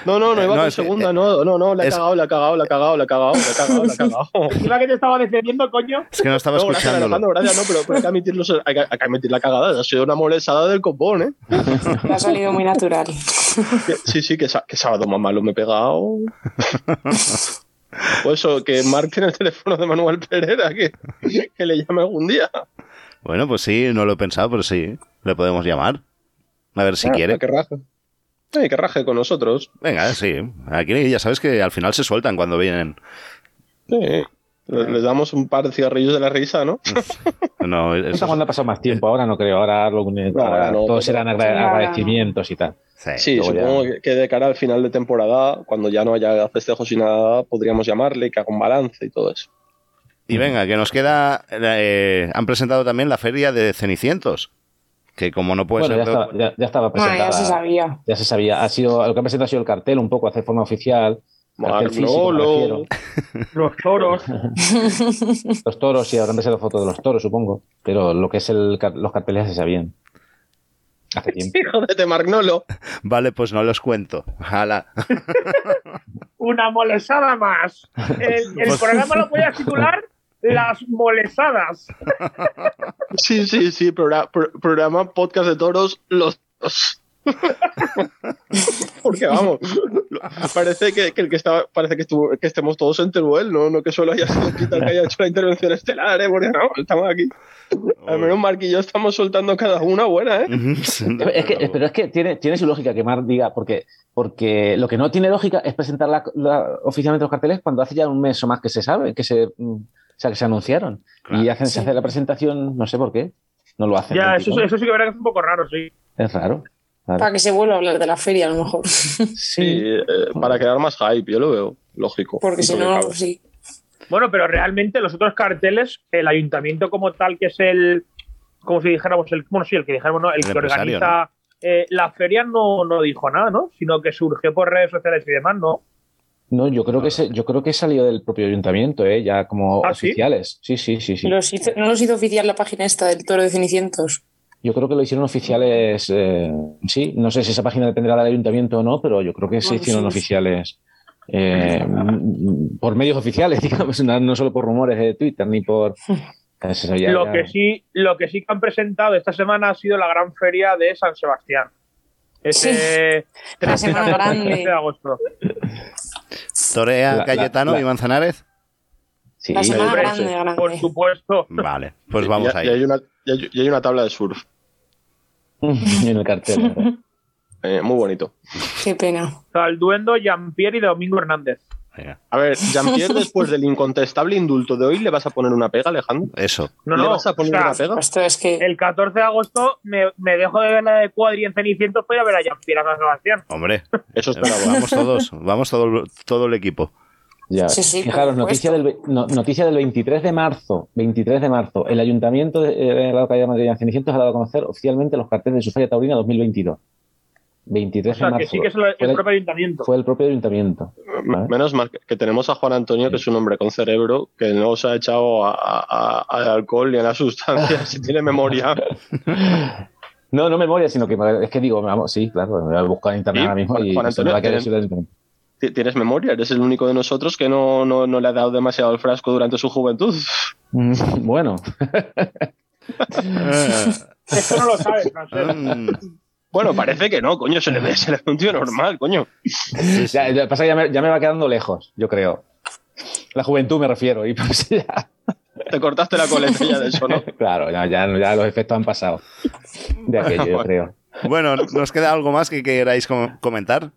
Speaker 5: No, no, no iba
Speaker 1: No,
Speaker 5: con segunda, no, no, no, la he cagado, la he cagado, la he cagado, la he cagado, la he cagado, la he cagado.
Speaker 8: Encima que te estaba defendiendo, coño.
Speaker 1: Es que no estaba
Speaker 5: No, gracias, no, pero, hay, que admitirlo, hay, que, admitir la cagada. Ha sido una molestada del copón, ¿eh?
Speaker 9: Le ha salido muy natural.
Speaker 5: Sí, sí, que, sábado más malo me he pegado. Pues eso, que Mark tiene el teléfono de Manuel Pereira, que, que le llame algún día.
Speaker 1: Bueno, pues sí, no lo he pensado, pero sí, le podemos llamar. A ver si
Speaker 5: Ah,
Speaker 1: quiere.
Speaker 5: Que raje. Ay, que raje con nosotros.
Speaker 1: Venga, sí. Aquí ya sabes que al final se sueltan cuando vienen.
Speaker 5: Sí. Le- Les damos un par de cigarrillos de la risa, ¿no?
Speaker 1: No,
Speaker 10: Eso
Speaker 1: eso
Speaker 10: cuando ha pasado más tiempo, ahora no creo, ahora, lo
Speaker 5: No, ahora no,
Speaker 10: todos
Speaker 9: no.
Speaker 10: agradecimientos y tal.
Speaker 5: Sí, supongo que- que de cara al final de temporada, cuando ya no haya festejos y nada, podríamos llamarle, que haga un balance y todo eso.
Speaker 1: Y venga, que nos queda. eh, han presentado también la feria de Cenicientos. Que como no puede
Speaker 10: bueno, ya
Speaker 1: ser. de-
Speaker 10: estaba, ya, ya estaba
Speaker 9: Ah, ya se sabía.
Speaker 10: ya se sabía. Ha sido, lo que han presentado ha sido el cartel, un poco, hacer forma oficial. Físico.
Speaker 8: Los toros.
Speaker 10: Los toros, sí, habrán presentado fotos de los toros, supongo. Pero lo que es el, los carteles ya se sabían. Hace tiempo.
Speaker 5: Jódete, Magnolo.
Speaker 1: Vale, pues no los cuento. Hala.
Speaker 8: Una molesada más. El, el
Speaker 1: Pues-
Speaker 8: programa lo podías titular Las molesadas.
Speaker 5: Sí, sí, sí, progra- pro- programa podcast de toros, los dos. Porque vamos, parece que, que el que estaba, parece que, estuvo, que estemos todos en Teruel, ¿no? No que solo haya sido Quita que haya hecho la intervención estelar, ¿eh? Porque no, estamos aquí. Al menos Mark y yo estamos soltando cada una buena, ¿eh?
Speaker 10: Es que, pero es que tiene, tiene su lógica que Mar diga, porque, porque lo que no tiene lógica es presentar la- la- oficialmente los carteles cuando hace ya un mes o más que se sabe, que se, mm, sea, que se anunciaron. Y hacen, se hace la presentación, no sé por qué. No lo hacen.
Speaker 8: Ya, eso, sí que verá que es un poco raro, sí.
Speaker 10: Es raro. claro.
Speaker 9: Para que se vuelva a hablar de la feria, a lo mejor.
Speaker 5: Sí, eh, para crear más hype, yo lo veo lógico.
Speaker 9: Porque si no, sí.
Speaker 8: Bueno, pero realmente los otros carteles, el ayuntamiento como tal, que es el, como si dijéramos, el, bueno, sí, el que dijéramos, ¿no? El,
Speaker 1: El
Speaker 8: que organiza eh, la feria no, no dijo nada, ¿no? Sino que surgió por redes sociales y demás, ¿no?
Speaker 10: No, yo creo que se, yo creo que salió del propio ayuntamiento, ¿eh? ya como
Speaker 8: ¿Ah, sí?
Speaker 10: oficiales. Sí, sí, sí, sí.
Speaker 9: Los hizo- no los hizo oficial la página esta del toro de Cenicientos.
Speaker 10: Yo creo que lo hicieron oficiales, eh, sí, no sé si esa página dependerá del ayuntamiento o no, pero yo creo que se
Speaker 9: Bueno,
Speaker 10: hicieron
Speaker 9: sí, sí.
Speaker 10: oficiales eh, por medios oficiales, digamos, no, no solo por rumores de Twitter ni por... Eso ya-
Speaker 8: lo
Speaker 10: ya-
Speaker 8: que sí, lo que sí que han presentado esta semana ha sido la gran feria de San Sebastián. Ese
Speaker 9: La
Speaker 8: 13
Speaker 9: semana grande.
Speaker 8: 13 de agosto.
Speaker 1: Torea
Speaker 10: La-
Speaker 1: Cayetano
Speaker 10: la-
Speaker 1: y Manzanares.
Speaker 10: Sí,
Speaker 9: La semana grande.
Speaker 8: Por supuesto.
Speaker 1: Vale, pues vamos ahí.
Speaker 5: Y hay, una, y hay- y hay una tabla de surf,
Speaker 10: en el cartel.
Speaker 5: eh, muy bonito.
Speaker 9: Qué pena.
Speaker 8: Salduendo, Jean-Pierre y Domingo Hernández.
Speaker 1: Venga,
Speaker 5: A ver, Jean-Pierre, después del incontestable indulto de hoy, ¿le vas a poner una pega, Alejandro?
Speaker 1: eso.
Speaker 8: No,
Speaker 5: ¿Le
Speaker 8: no,
Speaker 5: vas a poner
Speaker 8: o sea,
Speaker 5: una pega?
Speaker 9: Esto es que.
Speaker 8: El 14 de agosto me, me dejo de ver la de Cuadri en Cenicientos para ver a Jean-Pierre a San Sebastián.
Speaker 1: Hombre,
Speaker 5: Eso está bueno.
Speaker 1: vamos todos, vamos todo, todo el equipo.
Speaker 10: Ya,
Speaker 9: Sí, sí, por
Speaker 10: Fijaros, noticia del, no- noticia del 23 de marzo. 23 de marzo. El Ayuntamiento de, eh, de la localidad de Madrid de Cenicientos ha dado a conocer oficialmente los carteles de su Feria Taurina 2022. 23
Speaker 8: O sea,
Speaker 10: de
Speaker 8: que
Speaker 10: marzo.
Speaker 8: sí que es el,
Speaker 10: fue,
Speaker 8: el
Speaker 10: el,
Speaker 8: propio ayuntamiento.
Speaker 10: fue el propio Ayuntamiento.
Speaker 5: Menos mal que- que tenemos a Juan Antonio, que es un hombre con cerebro, que no se ha echado a- a- a- al alcohol ni a las sustancias, si tiene memoria.
Speaker 10: No, no memoria, sino que me- es que digo, vamos, sí, claro, me voy a buscar en internet
Speaker 5: Sí,
Speaker 10: ahora mismo
Speaker 5: Juan-
Speaker 10: y
Speaker 5: Juan
Speaker 10: se me va a
Speaker 5: Antonio,
Speaker 10: eso.
Speaker 5: Ti- Tienes memoria, eres el único de nosotros que no, no, no le ha dado demasiado el frasco durante su juventud.
Speaker 10: Mm, Bueno,
Speaker 8: Esto no lo sabes, Francés.
Speaker 5: Bueno, parece que no, coño, se le ve, se le ve un tío normal, coño.
Speaker 10: ya, ya pasa que ya me, ya me va quedando lejos, yo creo. La juventud me refiero, y pues ya,
Speaker 5: Te cortaste la coleta ya de eso, ¿no?
Speaker 10: claro, ya, ya, ya los efectos han pasado de aquello, yo creo.
Speaker 1: Bueno, ¿nos queda algo más que queráis com- comentar?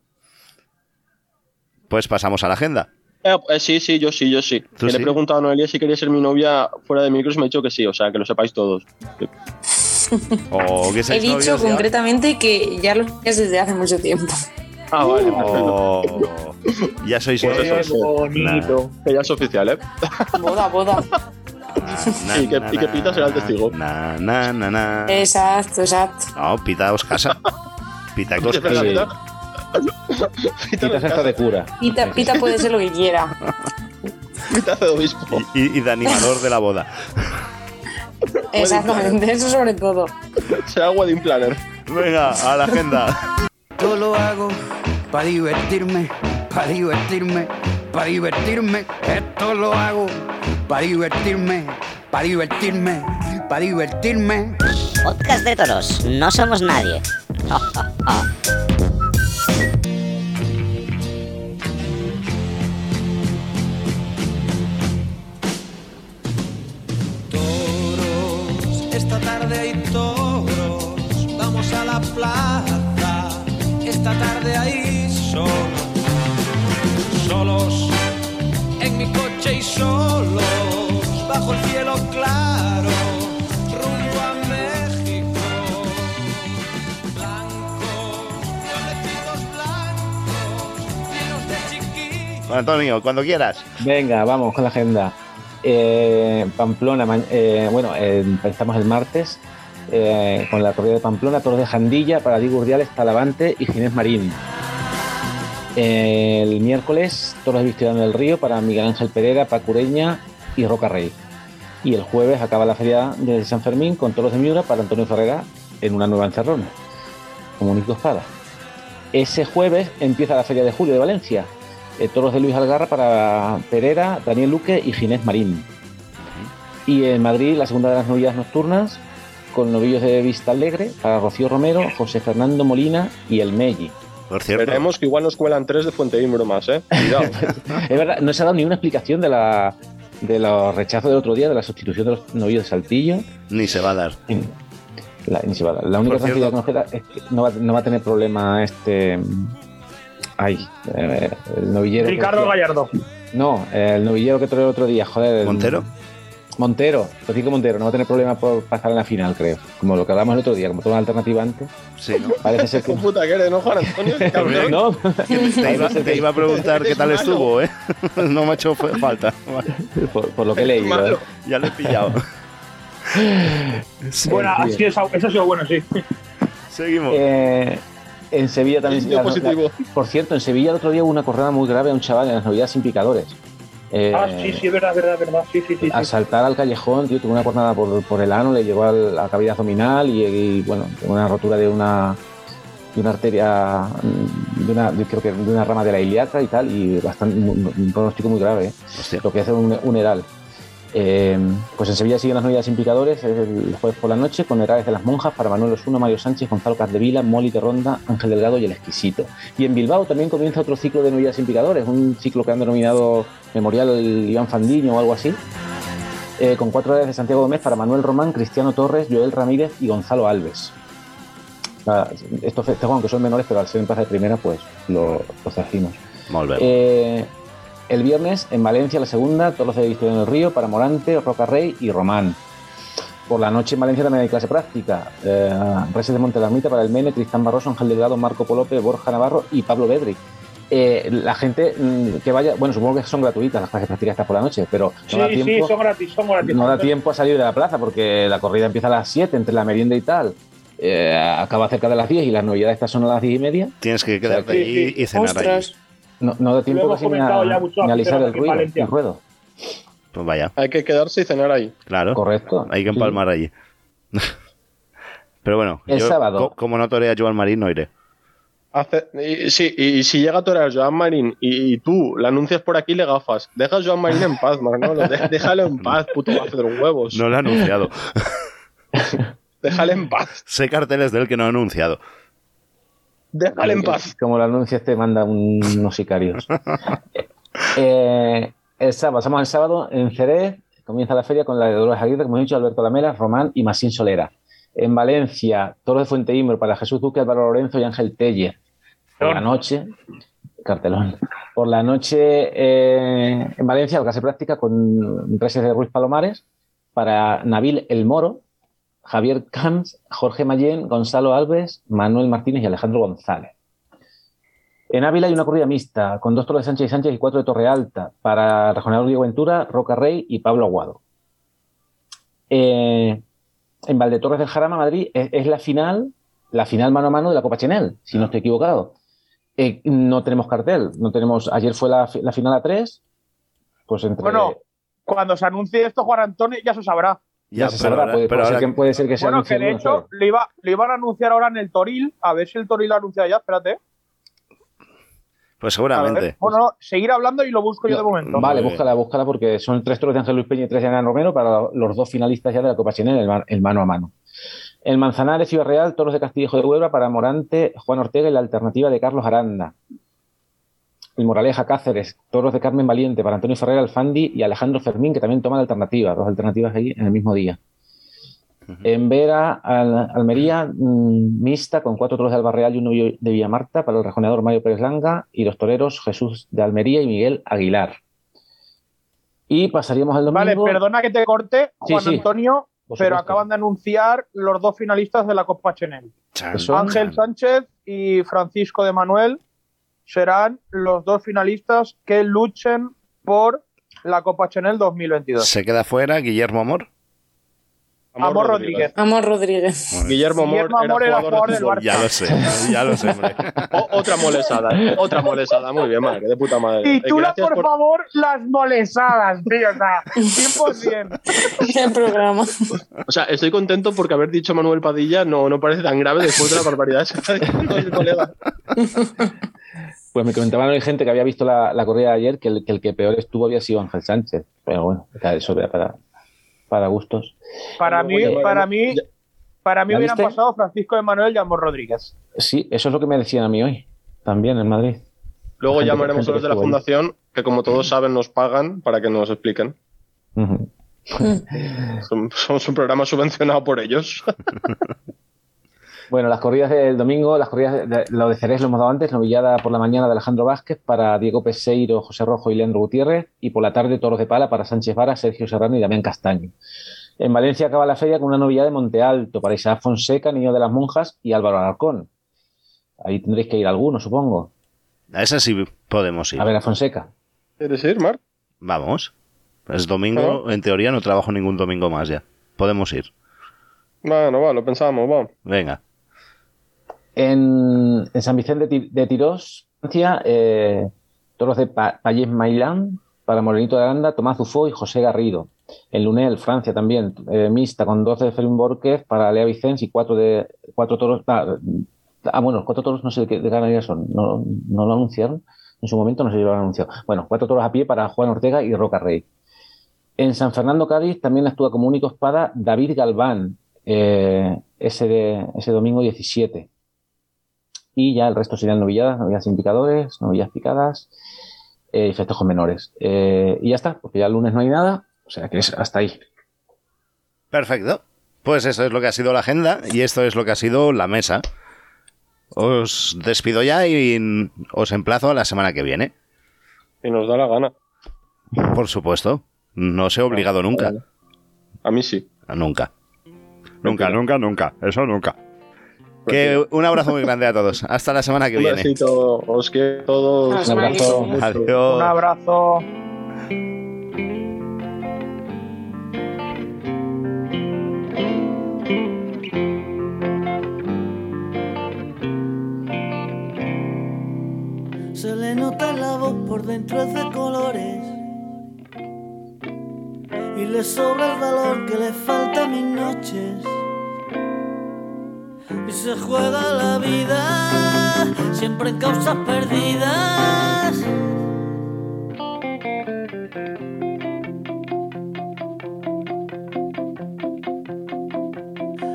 Speaker 1: Pues pasamos a la agenda.
Speaker 5: Eh, eh, sí, sí, yo sí, yo sí.
Speaker 1: ¿Tú
Speaker 5: Que
Speaker 1: sí?
Speaker 5: Le he preguntado a Noelia si quería ser mi novia fuera de micros y me ha dicho que sí, o sea, que lo sepáis todos.
Speaker 9: He dicho
Speaker 1: novios ya.
Speaker 9: concretamente que ya lo es desde hace mucho tiempo.
Speaker 5: Ah, vale, perfecto.
Speaker 1: O ya sois novios.
Speaker 8: bonito.
Speaker 5: Que ya es oficial, ¿eh?
Speaker 9: Boda, boda.
Speaker 1: Na,
Speaker 5: Y que-
Speaker 1: na,
Speaker 5: y que
Speaker 1: na,
Speaker 5: Pita será el testigo.
Speaker 1: Na, na, na, na.
Speaker 9: Exacto, exacto.
Speaker 1: No, Pita os casa. Pita os casa.
Speaker 5: Pita.
Speaker 10: Hasta de cura.
Speaker 9: Pita, Pita puede ser lo que quiera.
Speaker 5: Pita hace de obispo.
Speaker 1: Y, y de animador de la boda.
Speaker 9: Exactamente, eso sobre todo.
Speaker 5: Será wedding planner.
Speaker 1: Venga, a la agenda.
Speaker 3: Yo lo hago para divertirme, para divertirme, para divertirme. Esto lo hago para divertirme, para divertirme, para divertirme.
Speaker 4: Podcast de toros. No somos nadie.
Speaker 11: tarde hay toros, vamos a la plaza, esta tarde ahí solos, solos en mi coche y solos, bajo el cielo claro, rumbo a México, blancos.
Speaker 1: Antonio, cuando quieras.
Speaker 10: Venga, vamos con la agenda. Eh, Pamplona, eh, bueno, eh, empezamos el martes con la corrida de Pamplona, Toros de Jandilla para Diego Urdiales, Talavante y Ginés Marín. El miércoles, Toros de Victoriano del Río para Miguel Ángel Pereira, Pacureña y Roca Rey. Y el jueves acaba la feria de San Fermín con Toros de Miura para Antonio Ferrera en una nueva encerrona, como único espada. Ese jueves empieza la feria de julio de Valencia. Eh, toros de Luis Algarra para Pereira, Daniel Luque y Ginés Marín. Y en Madrid la segunda de las novillas nocturnas con novillos de Vista Alegre para Rocío Romero, José Fernando Molina y el Melli.
Speaker 1: Por cierto,
Speaker 5: Veremos que igual nos cuelan tres de Fuente Imbro más, ¿eh? Cuidado.
Speaker 10: Es verdad, no se ha dado ni una explicación de la de los rechazos del otro día, de la sustitución de los novillos de Saltillo.
Speaker 1: ni se va a dar.
Speaker 10: La, ni se va a dar. La única
Speaker 1: cierto-
Speaker 10: tranquilidad que nos queda es que no va, no va a tener problema este. Ay, eh, el novillero.
Speaker 8: Ricardo Gallardo.
Speaker 10: No, el novillero que trae el otro día, joder. el-
Speaker 1: ¿Montero?
Speaker 10: Montero, Francisco Montero, no va a tener problema por pasar en la final, creo. Como lo que hablamos el otro día, como toda una alternativa antes.
Speaker 1: Sí, ¿no?
Speaker 10: Parece ser que.
Speaker 5: Hijo puta que eres, ¿no, Juan Antonio? Cabrón.
Speaker 10: no,
Speaker 1: Te iba, te iba a preguntar qué tal
Speaker 5: malo.
Speaker 1: estuvo, ¿eh? No me ha hecho falta.
Speaker 10: Por, por lo que he leído.
Speaker 5: Malo.
Speaker 10: ¿eh?
Speaker 1: ya lo he pillado.
Speaker 8: Bueno, así es, eso ha sido bueno, sí.
Speaker 1: Seguimos.
Speaker 10: Eh, en Sevilla también.
Speaker 5: Indio positivo.
Speaker 10: por cierto, en Sevilla el otro día hubo una corrida muy grave a un chaval en las novedades sin picadores. Eh,
Speaker 8: Ah, sí, sí, es verdad, es verdad, es verdad. Sí, sí, sí.
Speaker 10: Al
Speaker 8: sí.
Speaker 10: saltar al callejón, tío, tuvo una cornada por, por el ano, le llegó a la cavidad abdominal y, y, bueno, tuvo una rotura de una de una arteria, de una, creo que de una rama de la ilíaca y tal, y bastante un, un pronóstico muy grave, ¿eh? Lo que hace un, un heral. Eh, pues en Sevilla siguen las novedades sin picadores el jueves por la noche con herales de las monjas para Manuel Osuna, Mario Sánchez, Gonzalo Capdevila, Moli de Ronda, Ángel Delgado y el Exquisito. Y en Bilbao también comienza otro ciclo de novedades sin picadores, un ciclo que han denominado Memorial Iván Fandiño o algo así, eh, con cuatro herales de Santiago Gómez para Manuel Román, Cristiano Torres, Joel Ramírez y Gonzalo Alves. Ah, Estos festejos, aunque son menores, pero al ser en plaza de primera, pues lo, los trajimos. Eh, el viernes en Valencia la segunda, toros de Victoria en el Río para Morante, Roca Rey y Román. Por la noche en Valencia también hay clase práctica. Eh, Reses de Monte la Ermita para el Mene, Cristán Barroso, Ángel Delgado, Marco Polope, Borja Navarro y Pablo Bedri. Eh, la gente mm, que vaya, bueno, supongo que son gratuitas las clases prácticas estas por la noche, pero no
Speaker 8: Sí,
Speaker 10: da
Speaker 8: sí,
Speaker 10: tiempo,
Speaker 8: son gratis, son gratis.
Speaker 10: no da tiempo a salir de la plaza porque la corrida empieza a las 7 entre la merienda y tal. Eh, acaba cerca de las 10 y las novedades estas son a las 10 y media.
Speaker 1: Tienes que quedarte
Speaker 8: Sí,
Speaker 1: allí
Speaker 8: sí.
Speaker 1: y cenar
Speaker 9: Ostras.
Speaker 1: allí.
Speaker 10: No, no da tiempo casi ni a,
Speaker 8: ya mucho
Speaker 10: ni a alisar
Speaker 8: aficionados
Speaker 10: el ruido,
Speaker 8: Valencia.
Speaker 10: el ruedo.
Speaker 1: Pues vaya,
Speaker 5: Hay que quedarse y cenar ahí.
Speaker 1: claro.
Speaker 10: Correcto.
Speaker 1: Hay que
Speaker 10: Sí.
Speaker 1: empalmar allí. Pero bueno,
Speaker 10: El
Speaker 1: yo,
Speaker 10: sábado.
Speaker 1: co- como no torea Joan Marín, no iré.
Speaker 5: Hace- y, sí, y, si llega a torear Joan Marín y, y tú la anuncias por aquí, le gafas. Deja a Joan Marín en paz, Manolo. De- déjalo en paz, puto gafe de los huevos.
Speaker 1: No lo ha anunciado.
Speaker 5: Déjale en paz.
Speaker 1: sé carteles de él que no ha anunciado.
Speaker 5: Déjale en paz.
Speaker 10: Como lo anuncias, te manda un- unos sicarios. Eh, el sábado, pasamos el sábado en Jerez, comienza la feria con la de Dolores Aguirre, como he dicho, Alberto Lamela, Román y Masín Solera. En Valencia, Toro de Fuente Imbro para Jesús Duque, Álvaro Lorenzo y Ángel Teller. Por la noche, cartelón. Por la noche eh, en Valencia, clase práctica con Reses de Ruiz Palomares para Nabil El Moro, Javier Camps, Jorge Mayén, Gonzalo Alves, Manuel Martínez y Alejandro González. En Ávila hay una corrida mixta, con dos toros de Sánchez y Sánchez y cuatro de Torre Alta, para regional Diego Ventura, Roca Rey y Pablo Aguado. Eh, en Valdetorres del Jarama, Madrid, es, la final, la final mano a mano de la Copa Chenel, si no estoy equivocado. Eh, no tenemos cartel, no tenemos. Ayer fue la, la final a tres, pues entre.
Speaker 8: Bueno, cuando se anuncie esto, Juan Antonio ya se sabrá.
Speaker 10: Ya se sabrá, puede, puede ser que, puede ser que sea
Speaker 8: Bueno, que de hecho lo, iba, lo iban a anunciar ahora en el Toril. A ver si el Toril lo anuncia ya, espérate.
Speaker 1: Pues seguramente.
Speaker 8: Bueno, no, seguir hablando y lo busco yo de momento.
Speaker 10: Vale, búscala, búscala porque son tres toros de Ángel Luis Peña y tres de Ana Romero para los dos finalistas ya de la Copa el, ma- el mano a mano. El Manzanares, Ciudad Real, toros de Castillejo de Huebra para Morante, Juan Ortega y la alternativa de Carlos Aranda. El Moraleja Cáceres, toros de Carmen Valiente para Antonio Ferrer Alfandi y Alejandro Fermín, que también toma la alternativa, dos alternativas ahí en el mismo día. En Vera, Al- Almería, mm, mixta con cuatro toros de Alba Real y uno de Villamarta para el rejoneador Mario Pérez Langa y los toreros Jesús de Almería y Miguel Aguilar. Y pasaríamos al domingo.
Speaker 8: Vale, perdona que te corte, Juan
Speaker 10: sí.
Speaker 8: Antonio, pero acaban de anunciar los dos finalistas de la Copa Chenel. Ángel Sánchez y Francisco de Manuel serán los dos finalistas que luchen por la Copa Chanel 2022.
Speaker 1: Se queda fuera Guillermo Amor.
Speaker 8: Amor, Rodríguez.
Speaker 9: Amor Rodríguez.
Speaker 5: Guillermo Amor,
Speaker 8: Guillermo Amor
Speaker 5: era
Speaker 8: era
Speaker 5: jugador de
Speaker 8: jugador del
Speaker 5: fútbol.
Speaker 1: Ya lo sé, ya lo sé, hombre.
Speaker 5: O- otra molesada, otra molesada. Muy bien, Marc, de puta madre. Eh,
Speaker 8: Titula,
Speaker 5: gracias
Speaker 8: por, favor, las molesadas, tío. O sea, 100%.
Speaker 9: El programa.
Speaker 5: O sea, estoy contento porque haber dicho Manuel Padilla no, no parece tan grave después de la barbaridad que está diciendo el colega.
Speaker 10: Pues me comentaban hoy gente que había visto la, la corrida de ayer que el, que el que peor estuvo había sido Ángel Sánchez. Pero bueno, eso era para, para gustos.
Speaker 8: Para mí, para mí, para mí
Speaker 10: ¿La
Speaker 8: hubieran
Speaker 10: viste?
Speaker 8: pasado Francisco de Manuel y Amor Rodríguez.
Speaker 10: Sí, eso es lo que me decían a mí hoy, también en Madrid.
Speaker 5: Luego
Speaker 10: Gente-
Speaker 5: llamaremos a los de la
Speaker 10: ahí.
Speaker 5: fundación, que como todos saben nos pagan para que nos expliquen. Som- Somos un programa subvencionado por ellos.
Speaker 10: Bueno, las corridas del domingo, las corridas, de, lo de Cerés lo hemos dado antes, novillada por la mañana de Alejandro Vázquez para Diego Peseiro, José Rojo y Leandro Gutiérrez, y por la tarde toros de pala para Sánchez Vara, Sergio Serrano y Damián Castaño. En Valencia acaba la feria con una novillada de Monte Alto para Isaac Fonseca, Niño de las Monjas y Álvaro Alarcón. Ahí tendréis que ir alguno, supongo.
Speaker 1: A esa sí podemos ir.
Speaker 10: A ver, a Fonseca.
Speaker 5: ¿Quieres ir, Marc?
Speaker 1: Vamos. Es domingo, en teoría no trabajo ningún domingo más ya. Podemos ir.
Speaker 5: Bueno, va, lo pensábamos, va.
Speaker 1: Venga.
Speaker 10: En, San Vicente de Ti- de Tirós, Francia, eh, toros de Pa- Payés Mailán para Morenito de Aranda, Tomás Zufó y José Garrido. En Lunel, Francia también, eh, mixta con 12 de Ferin Borquez para Lea Vicens y cuatro de cuatro toros. Ah, ah, bueno, cuatro toros no sé de qué de son, no, lo anunciaron. En su momento no lo han anunciado. Bueno, cuatro toros a pie para Juan Ortega y Roca Rey. En San Fernando, Cádiz, también actúa como único espada David Galván, eh, ese, ese domingo 17. Y ya el resto serían novilladas, novilladas indicadores, novillas picadas eh, y festejos menores. Eh, y ya está, porque ya el lunes no hay nada, o sea que es hasta ahí.
Speaker 1: Perfecto. Pues eso es lo que ha sido la agenda y esto es lo que ha sido la mesa. Os despido ya y os emplazo a la semana que viene.
Speaker 5: Y nos da la gana.
Speaker 1: Por supuesto. No se he obligado nunca.
Speaker 5: A mí sí.
Speaker 1: Nunca. Nunca, nunca, nunca. Eso nunca. Que un abrazo muy grande a todos. Hasta la semana que
Speaker 5: Un
Speaker 1: viene.
Speaker 5: besito, os quiero todos.
Speaker 10: Un abrazo.
Speaker 1: Adiós.
Speaker 8: Un abrazo.
Speaker 11: Se le nota en la voz por dentro es de colores y le sobra el valor que le falta a mis noches. Y se juega la vida siempre en causas perdidas.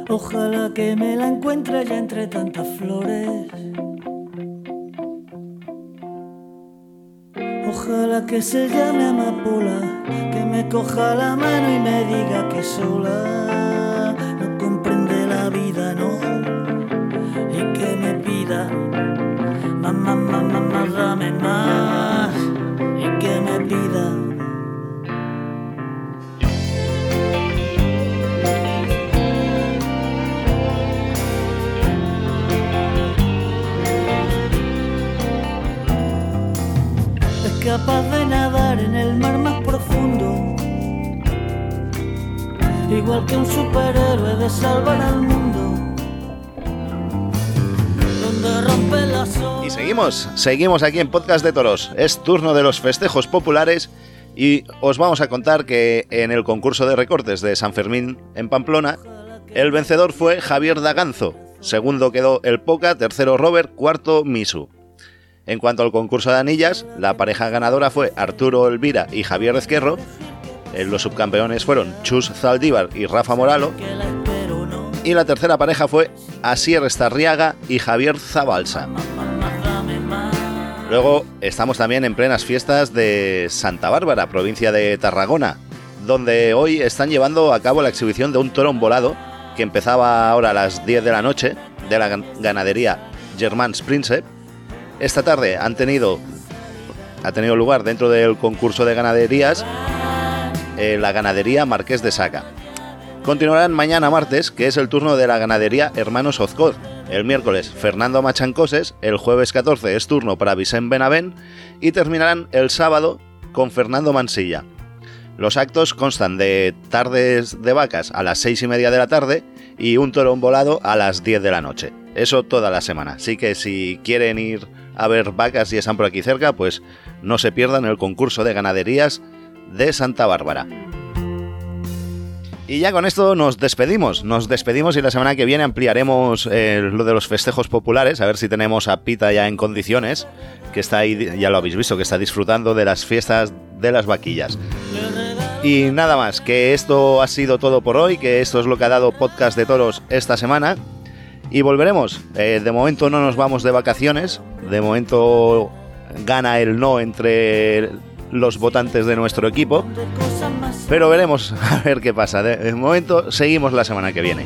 Speaker 11: Ojalá que me la encuentre ya entre tantas flores. Ojalá que se llame amapola, que me coja la mano y me diga que sola más, más, más, más, dame más, y que me pida. Es capaz de nadar en el mar más profundo. Igual que un superhéroe de salvar al mundo. Donde rompe las olas.
Speaker 1: Seguimos, seguimos aquí en Podcast de Toros. Es turno de los festejos populares y os vamos a contar que en el concurso de recortes de San Fermín en Pamplona, el vencedor fue Javier Daganzo. Segundo quedó el Poca, tercero Robert, cuarto Misu. En cuanto al concurso de anillas, la pareja ganadora fue Arturo Elvira y Javier Ezquerro. Eh, Los subcampeones fueron Chus Zaldívar y Rafa Moralo. Y la tercera pareja fue Asier Estarriaga y Javier Zabalsa. Luego estamos también en plenas fiestas de Santa Bárbara, provincia de Tarragona, donde hoy están llevando a cabo la exhibición de un toro volado que empezaba ahora a las 10 de la noche de la gan- ganadería Germans Prince. Esta tarde han tenido ha tenido lugar dentro del concurso de ganaderías eh, la ganadería Marqués de Saca. Continuarán mañana martes, que es el turno de la ganadería Hermanos Ozcoz, El miércoles Fernando Machancoses, el jueves 14 es turno para Vicente Benavent y terminarán el sábado con Fernando Mansilla. Los actos constan de tardes de vacas a las 6 y media de la tarde y un torón volado a las 10 de la noche. Eso toda la semana. Así que si quieren ir a ver vacas y están por aquí cerca, pues no se pierdan el concurso de ganaderías de Santa Bárbara. Y ya con esto nos despedimos. Nos despedimos y la semana que viene ampliaremos eh, lo de los festejos populares. A ver si tenemos a Pita ya en condiciones. Que está ahí, ya lo habéis visto, que está disfrutando de las fiestas de las vaquillas. Y nada más, que esto ha sido todo por hoy. Que esto es lo que ha dado Podcast de Toros esta semana. Y volveremos. Eh, de momento no nos vamos de vacaciones. De momento gana el no entre los votantes de nuestro equipo. Pero veremos a ver qué pasa. De momento seguimos la semana que viene.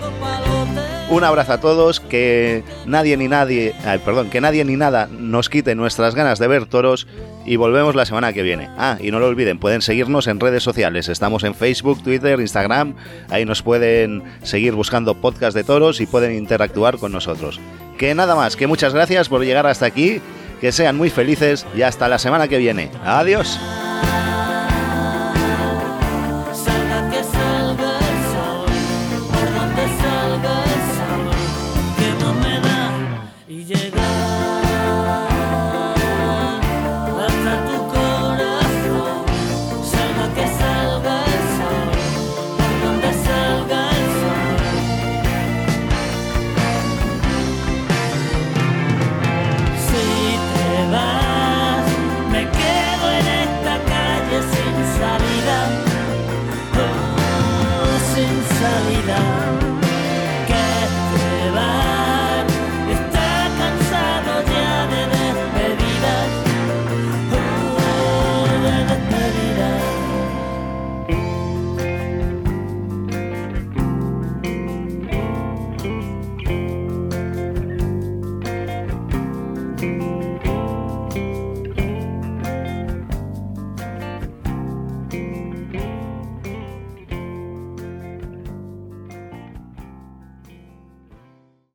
Speaker 1: Un abrazo a todos, que nadie ni nadie, perdón, que nadie ni nada nos quite nuestras ganas de ver toros y volvemos la semana que viene. Ah, y no lo olviden, pueden seguirnos en redes sociales. Estamos en Facebook, Twitter, Instagram. Ahí nos pueden seguir buscando podcast de toros y pueden interactuar con nosotros. Que nada más, que muchas gracias por llegar hasta aquí que sean muy felices y hasta la semana que viene. Adiós.